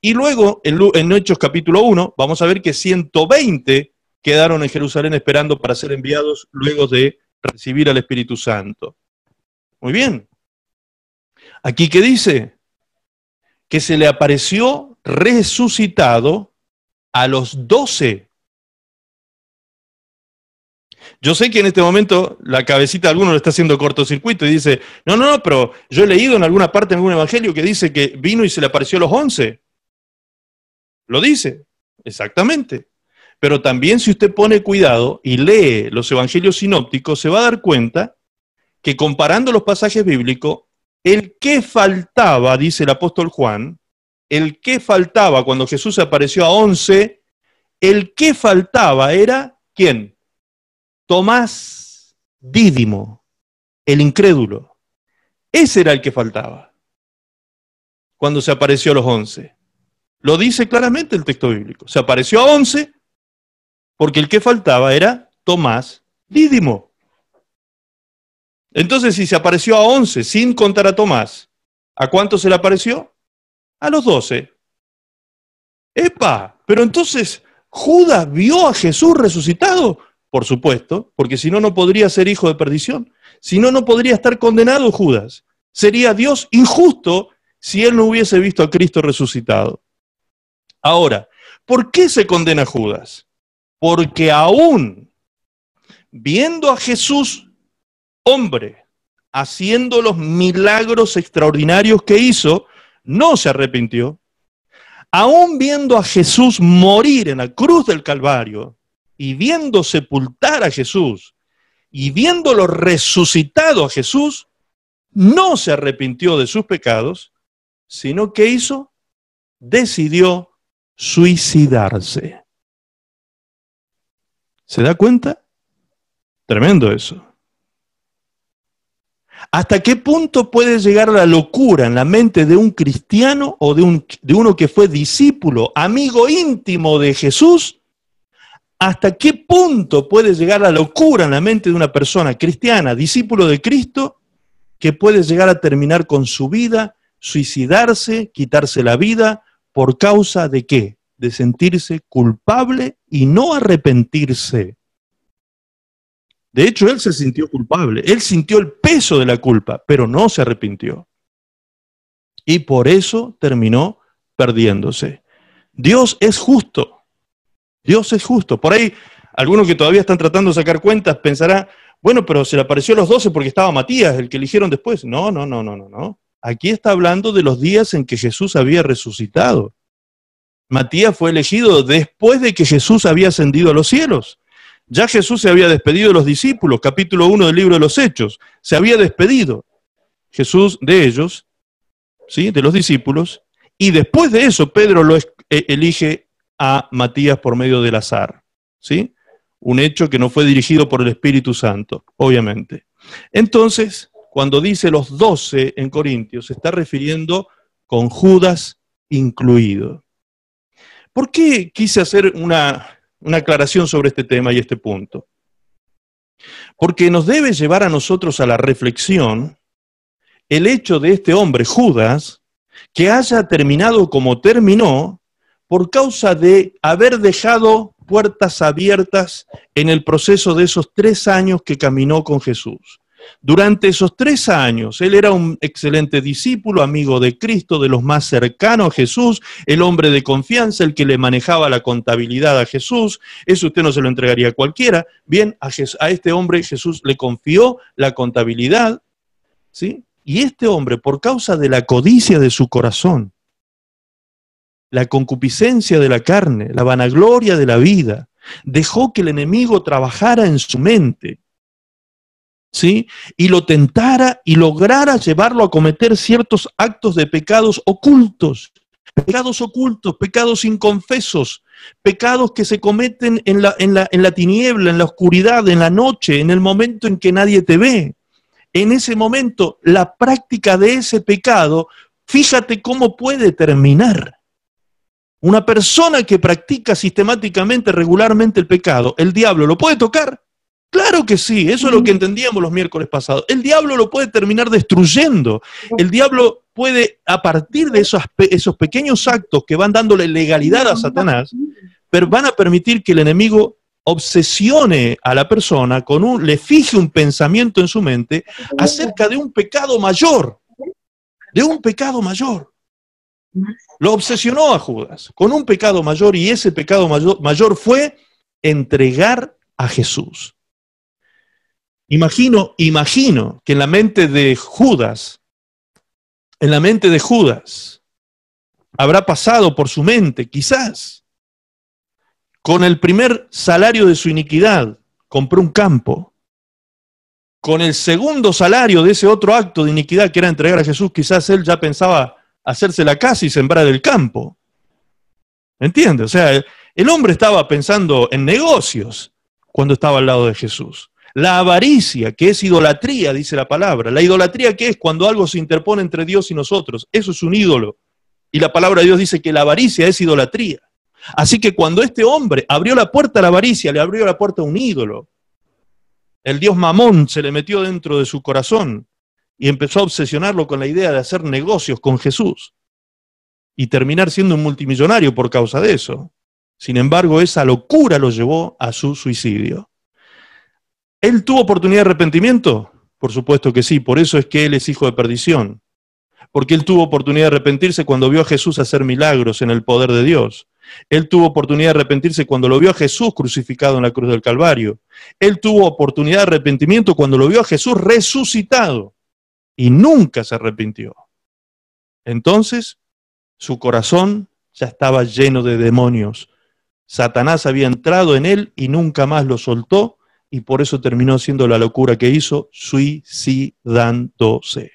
Y luego, en, Hechos capítulo 1, vamos a ver que 120 quedaron en Jerusalén esperando para ser enviados luego de recibir al Espíritu Santo. Muy bien. Aquí que dice que se le apareció resucitado a los doce. Yo sé que en este momento la cabecita de alguno le está haciendo cortocircuito y dice, no, no, no, pero yo he leído en alguna parte en algún evangelio que dice que vino y se le apareció a los once. Lo dice, exactamente. Pero también si usted pone cuidado y lee los evangelios sinópticos, se va a dar cuenta que comparando los pasajes bíblicos, el que faltaba, dice el apóstol Juan, el que faltaba cuando Jesús apareció a once, el que faltaba era ¿quién? Tomás Dídimo, el incrédulo. Ese era el que faltaba cuando se apareció a los once. Lo dice claramente el texto bíblico. Se apareció a once porque el que faltaba era Tomás Dídimo. Entonces, si se apareció a once sin contar a Tomás, ¿a cuánto se le apareció? A los doce. ¡Epa! Pero entonces, ¿Judas vio a Jesús resucitado? Por supuesto, porque si no, no podría ser hijo de perdición. Si no, no podría estar condenado Judas. Sería Dios injusto si él no hubiese visto a Cristo resucitado. Ahora, ¿por qué se condena Judas? Porque aún viendo a Jesús hombre haciendo los milagros extraordinarios que hizo, no se arrepintió. Aún viendo a Jesús morir en la cruz del Calvario y viendo sepultar a Jesús y viéndolo resucitado a Jesús, no se arrepintió de sus pecados, sino que hizo, decidió suicidarse. ¿Se da cuenta? Tremendo eso. ¿Hasta qué punto puede llegar la locura en la mente de un cristiano o de, un, de uno que fue discípulo, amigo íntimo de Jesús? ¿Hasta qué punto puede llegar la locura en la mente de una persona cristiana, discípulo de Cristo, que puede llegar a terminar con su vida, suicidarse, quitarse la vida, por causa de qué? De sentirse culpable y no arrepentirse. De hecho, él se sintió culpable, él sintió el peso de la culpa, pero no se arrepintió. Y por eso terminó perdiéndose. Dios es justo. Dios es justo. Por ahí, algunos que todavía están tratando de sacar cuentas pensará, bueno, pero se le apareció a los doce porque estaba Matías, el que eligieron después. No, no, no, no, no. Aquí está hablando de los días en que Jesús había resucitado. Matías fue elegido después de que Jesús había ascendido a los cielos. Ya Jesús se había despedido de los discípulos, capítulo 1 del libro de los Hechos. Se había despedido Jesús de ellos, ¿sí? de los discípulos, y después de eso Pedro lo e-, elige a Matías por medio del azar. ¿sí? Un hecho que no fue dirigido por el Espíritu Santo, obviamente. Entonces, cuando dice los doce en Corintios, se está refiriendo con Judas incluido. ¿Por qué quise hacer una una aclaración sobre este tema y este punto. Porque nos debe llevar a nosotros a la reflexión el hecho de este hombre, Judas, que haya terminado como terminó por causa de haber dejado puertas abiertas en el proceso de esos tres años que caminó con Jesús. Durante esos tres años, él era un excelente discípulo, amigo de Cristo, de los más cercanos a Jesús, el hombre de confianza, el que le manejaba la contabilidad a Jesús. Eso usted no se lo entregaría a cualquiera. Bien, a, a este hombre Jesús le confió la contabilidad, ¿sí? Y este hombre, por causa de la codicia de su corazón, la concupiscencia de la carne, la vanagloria de la vida. Dejó que el enemigo trabajara en su mente. ¿Sí? Y lo tentara y lograra llevarlo a cometer ciertos actos de pecados ocultos, pecados ocultos, pecados inconfesos, pecados que se cometen en la, en, la, en la tiniebla, en la oscuridad, en la noche, en el momento en que nadie te ve. En ese momento, la práctica de ese pecado, fíjate cómo puede terminar. Una persona que practica sistemáticamente, regularmente el pecado, ¿el diablo lo puede tocar? Claro que sí, eso es lo que entendíamos los miércoles pasados. El diablo lo puede terminar destruyendo. El diablo puede, a partir de esos, esos pequeños actos que van dándole legalidad a Satanás, pero van a permitir que el enemigo obsesione a la persona con un, le fije un pensamiento en su mente acerca de un pecado mayor, de un pecado mayor. Lo obsesionó a Judas con un pecado mayor y ese pecado mayor, mayor fue entregar a Jesús. Imagino, imagino que en la mente de Judas, en la mente de Judas, habrá pasado por su mente, quizás, con el primer salario de su iniquidad, compró un campo. Con el segundo salario de ese otro acto de iniquidad que era entregar a Jesús, quizás él ya pensaba hacerse la casa y sembrar el campo. ¿Entiende? O sea, el hombre estaba pensando en negocios cuando estaba al lado de Jesús. La avaricia, que es idolatría, dice la palabra. La idolatría, que es cuando algo se interpone entre Dios y nosotros. Eso es un ídolo. Y la palabra de Dios dice que la avaricia es idolatría. Así que cuando este hombre abrió la puerta a la avaricia, le abrió la puerta a un ídolo. El dios Mamón se le metió dentro de su corazón y empezó a obsesionarlo con la idea de hacer negocios con Jesús y terminar siendo un multimillonario por causa de eso. Sin embargo, esa locura lo llevó a su suicidio. ¿Él tuvo oportunidad de arrepentimiento? Por supuesto que sí, por eso es que él es hijo de perdición. Porque él tuvo oportunidad de arrepentirse cuando vio a Jesús hacer milagros en el poder de Dios. Él tuvo oportunidad de arrepentirse cuando lo vio a Jesús crucificado en la cruz del Calvario. Él tuvo oportunidad de arrepentimiento cuando lo vio a Jesús resucitado y nunca se arrepintió. Entonces, su corazón ya estaba lleno de demonios. Satanás había entrado en él y nunca más lo soltó y por eso terminó haciendo la locura que hizo, suicidándose.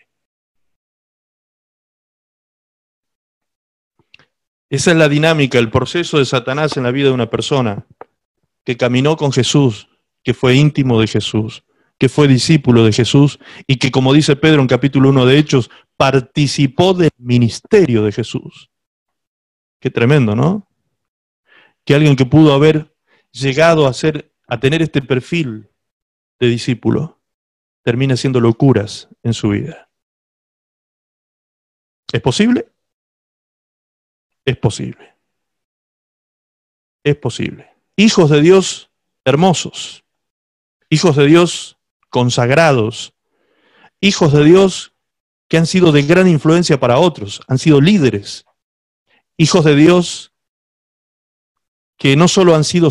Esa es la dinámica, el proceso de Satanás en la vida de una persona que caminó con Jesús, que fue íntimo de Jesús, que fue discípulo de Jesús y que, como dice Pedro en capítulo 1 de Hechos, participó del ministerio de Jesús. Qué tremendo, ¿no? Que alguien que pudo haber llegado a ser, a tener este perfil de discípulo, termina haciendo locuras en su vida. ¿Es posible? Es posible. Es posible. Hijos de Dios hermosos, hijos de Dios consagrados, hijos de Dios que han sido de gran influencia para otros, han sido líderes, hijos de Dios que no solo han sido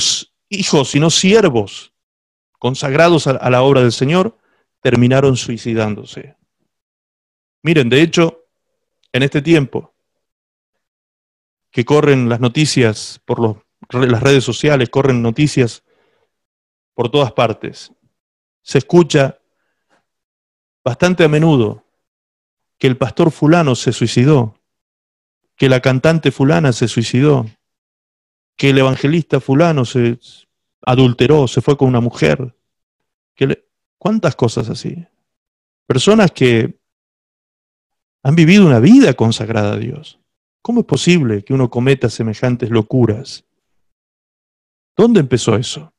hijos, sino siervos consagrados a, la obra del Señor, terminaron suicidándose. Miren, de hecho, en este tiempo que corren las noticias por las redes sociales, corren noticias por todas partes, se escucha bastante a menudo que el pastor fulano se suicidó, que la cantante fulana se suicidó, que el evangelista fulano se adulteró, se fue con una mujer. Que ¿Cuántas cosas así? Personas que han vivido una vida consagrada a Dios. ¿Cómo es posible que uno cometa semejantes locuras? ¿Dónde empezó eso?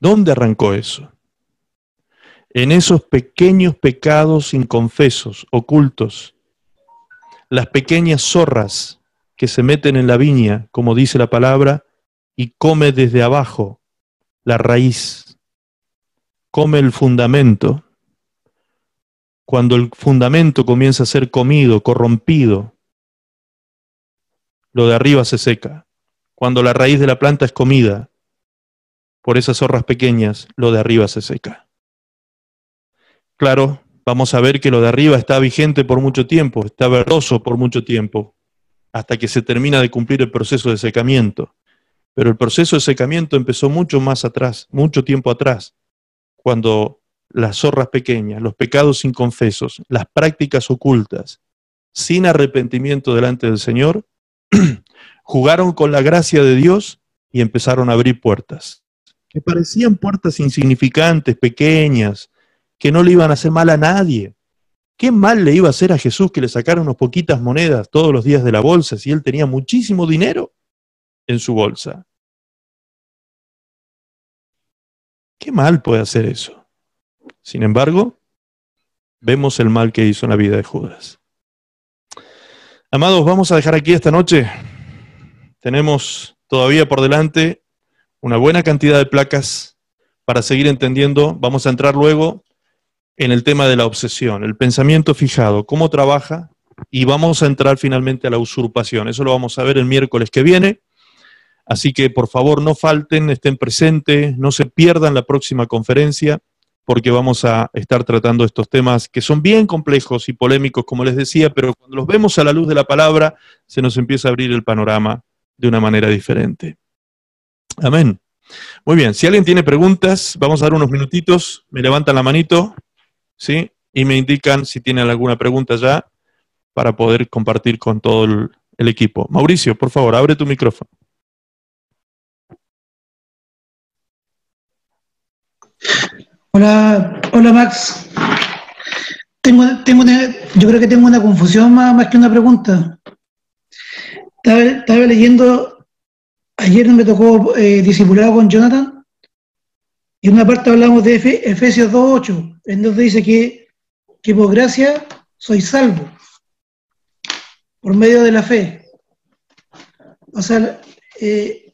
¿Dónde arrancó eso? En esos pequeños pecados inconfesos, ocultos, las pequeñas zorras que se meten en la viña, como dice la palabra, y come desde abajo la raíz, come el fundamento. Cuando el fundamento comienza a ser comido, corrompido, lo de arriba se seca. Cuando la raíz de la planta es comida, por esas zorras pequeñas, lo de arriba se seca. Claro, vamos a ver que lo de arriba está vigente por mucho tiempo, está verdoso por mucho tiempo, hasta que se termina de cumplir el proceso de secamiento. Pero el proceso de secamiento empezó mucho más atrás, mucho tiempo atrás, cuando las zorras pequeñas, los pecados inconfesos, las prácticas ocultas, sin arrepentimiento delante del Señor, [CLEARS THROAT] jugaron con la gracia de Dios y empezaron a abrir puertas, que parecían puertas insignificantes, pequeñas, que no le iban a hacer mal a nadie. ¿Qué mal le iba a hacer a Jesús que le sacara unas poquitas monedas todos los días de la bolsa si él tenía muchísimo dinero en su bolsa? ¿Qué mal puede hacer eso? Sin embargo, vemos el mal que hizo en la vida de Judas. Amados, vamos a dejar aquí esta noche. Tenemos todavía por delante una buena cantidad de placas para seguir entendiendo. Vamos a entrar luego en el tema de la obsesión, el pensamiento fijado, cómo trabaja, y vamos a entrar finalmente a la usurpación. Eso lo vamos a ver el miércoles que viene. Así que por favor no falten, estén presentes, no se pierdan la próxima conferencia porque vamos a estar tratando estos temas que son bien complejos y polémicos, como les decía, pero cuando los vemos a la luz de la palabra, se nos empieza a abrir el panorama de una manera diferente. Amén. Muy bien, si alguien tiene preguntas, vamos a dar unos minutitos, me levantan la manito, ¿sí? Y me indican si tienen alguna pregunta ya para poder compartir con todo el, equipo. Mauricio, por favor, abre tu micrófono. Hola, hola Max. Tengo, tengo yo creo que tengo una confusión más que una pregunta. Estaba, leyendo, ayer me tocó eh, con Jonathan, y en una parte hablamos de Efesios 2.8, en donde dice que, por gracia soy salvo, por medio de la fe. O sea, eh,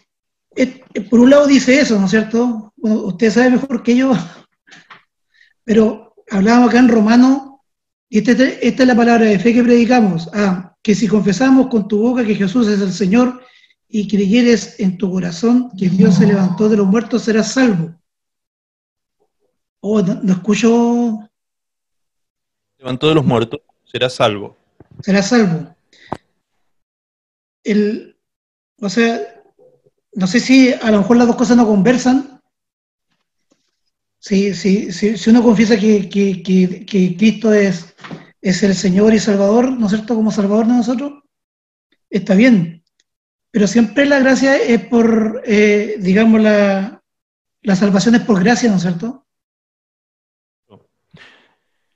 por un lado dice eso, ¿no es cierto? Bueno, usted sabe mejor que yo [LAUGHS] pero hablábamos acá en romano, y esta, esta, es la palabra de fe que predicamos, ah, que si confesamos con tu boca que Jesús es el Señor y creyeres en tu corazón que Dios se levantó de los muertos, serás salvo. Oh, no, escucho. Levantó de los muertos, serás salvo. Serás salvo. El, o sea, no sé si a lo mejor las dos cosas no conversan, Sí, sí, sí, si uno confiesa que, Cristo es, es el Señor y Salvador, ¿no es cierto? Como Salvador de nosotros, está bien. Pero siempre la gracia es por, eh, digamos, la, la salvación es por gracia, ¿no es cierto?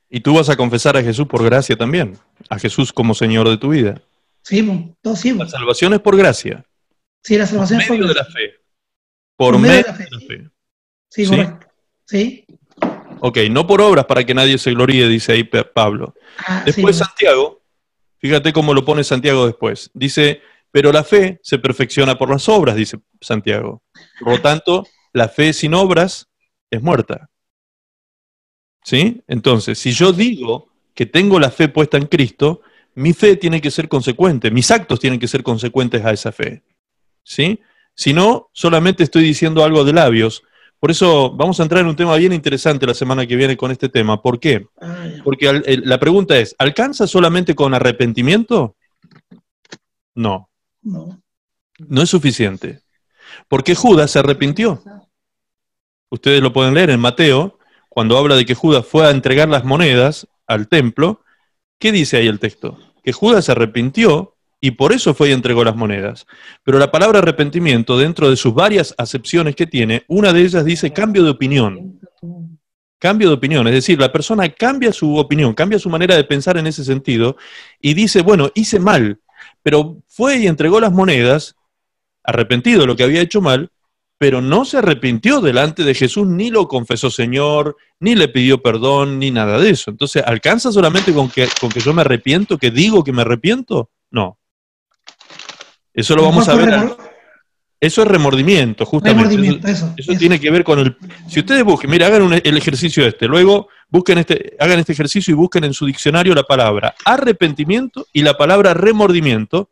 Y tú vas a confesar a Jesús por gracia también, a Jesús como Señor de tu vida. Sí, todo sí. La salvación es por gracia. Sí, la salvación es por medio de la fe. Por, medio, de la fe. Sí, ¿Sí? correcto. Sí. Ok, no por obras para que nadie se gloríe, dice ahí Pablo. Ah, después Santiago, fíjate cómo lo pone Santiago después. Dice, pero la fe se perfecciona por las obras, dice Santiago. Por lo tanto, la fe sin obras es muerta. ¿Sí? Entonces, si yo digo que tengo la fe puesta en Cristo, mi fe tiene que ser consecuente, mis actos tienen que ser consecuentes a esa fe. ¿Sí? Si no, solamente estoy diciendo algo de labios, por eso vamos a entrar en un tema bien interesante la semana que viene con este tema. ¿Por qué? Porque la pregunta es, ¿alcanza solamente con arrepentimiento? No. No. No es suficiente. Porque Judas se arrepintió. Ustedes lo pueden leer en Mateo, cuando habla de que Judas fue a entregar las monedas al templo. ¿Qué dice ahí el texto? Que Judas se arrepintió y por eso fue y entregó las monedas. Pero la palabra arrepentimiento, dentro de sus varias acepciones que tiene, una de ellas dice cambio de opinión. Cambio de opinión, es decir, la persona cambia su opinión, cambia su manera de pensar en ese sentido y dice, bueno, hice mal, pero fue y entregó las monedas, arrepentido de lo que había hecho mal, pero no se arrepintió delante de Jesús, ni lo confesó Señor, ni le pidió perdón, ni nada de eso. Entonces, ¿alcanza solamente con que, con que yo me arrepiento, que digo que me arrepiento? No. Eso lo vamos a ver. Eso es remordimiento, justamente. eso, tiene que ver con el. Si ustedes busquen, mira, hagan el ejercicio este, luego busquen este, hagan este ejercicio y busquen en su diccionario la palabra arrepentimiento y la palabra remordimiento,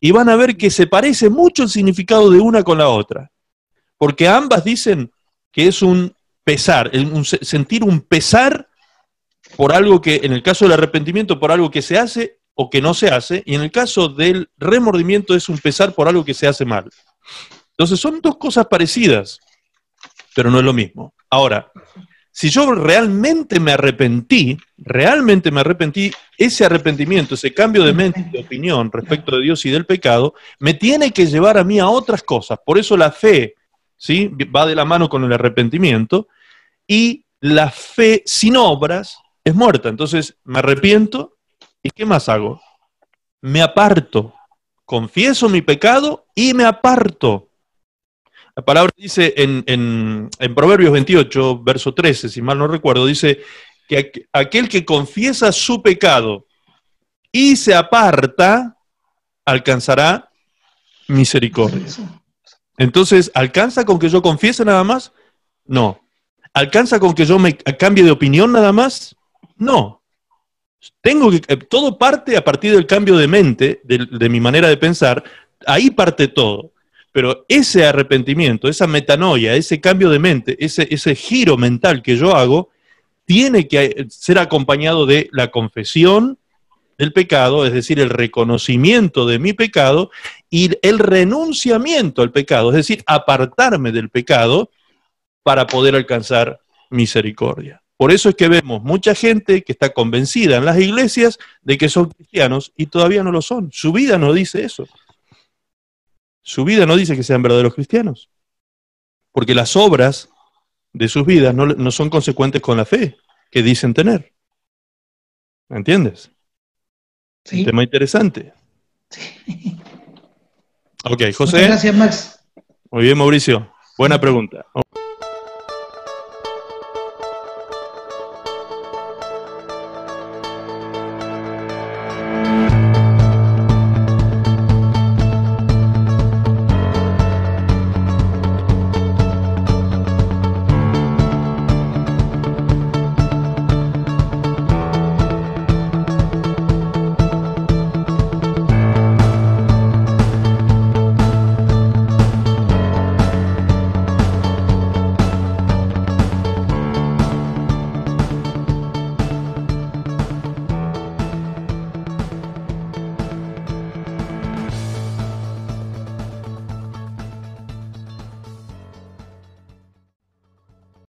y van a ver que se parece mucho el significado de una con la otra. Porque ambas dicen que es un pesar, un, sentir un pesar por algo que, en el caso del arrepentimiento, por algo que se hace o que no se hace, y en el caso del remordimiento es un pesar por algo que se hace mal. Entonces son dos cosas parecidas, pero no es lo mismo. Ahora, si yo realmente me arrepentí, realmente me arrepentí, ese arrepentimiento, ese cambio de mente, de opinión respecto de Dios y del pecado, me tiene que llevar a mí a otras cosas. Por eso la fe, ¿sí? Va de la mano con el arrepentimiento, y la fe sin obras es muerta. Entonces, me arrepiento, ¿y qué más hago? Me aparto, confieso mi pecado y me aparto. La palabra dice en, Proverbios 28, verso 13, si mal no recuerdo, dice que aquel que confiesa su pecado y se aparta, alcanzará misericordia. Entonces, ¿alcanza con que yo confiese nada más? No. ¿Alcanza con que yo me cambie de opinión nada más? No. Tengo que, eh, todo parte a partir del cambio de mente, de mi manera de pensar, ahí parte todo. Pero ese arrepentimiento, esa metanoia, ese cambio de mente, ese, ese giro mental que yo hago, tiene que ser acompañado de la confesión del pecado, es decir, el reconocimiento de mi pecado y el renunciamiento al pecado, es decir, apartarme del pecado para poder alcanzar misericordia. Por eso es que vemos mucha gente que está convencida en las iglesias de que son cristianos y todavía no lo son. Su vida no dice eso. Su vida no dice que sean verdaderos cristianos, porque las obras de sus vidas no, son consecuentes con la fe que dicen tener. ¿Me entiendes? Sí. Un tema interesante. Sí. Ok, José. gracias, Max. Muy bien, Mauricio. Buena pregunta.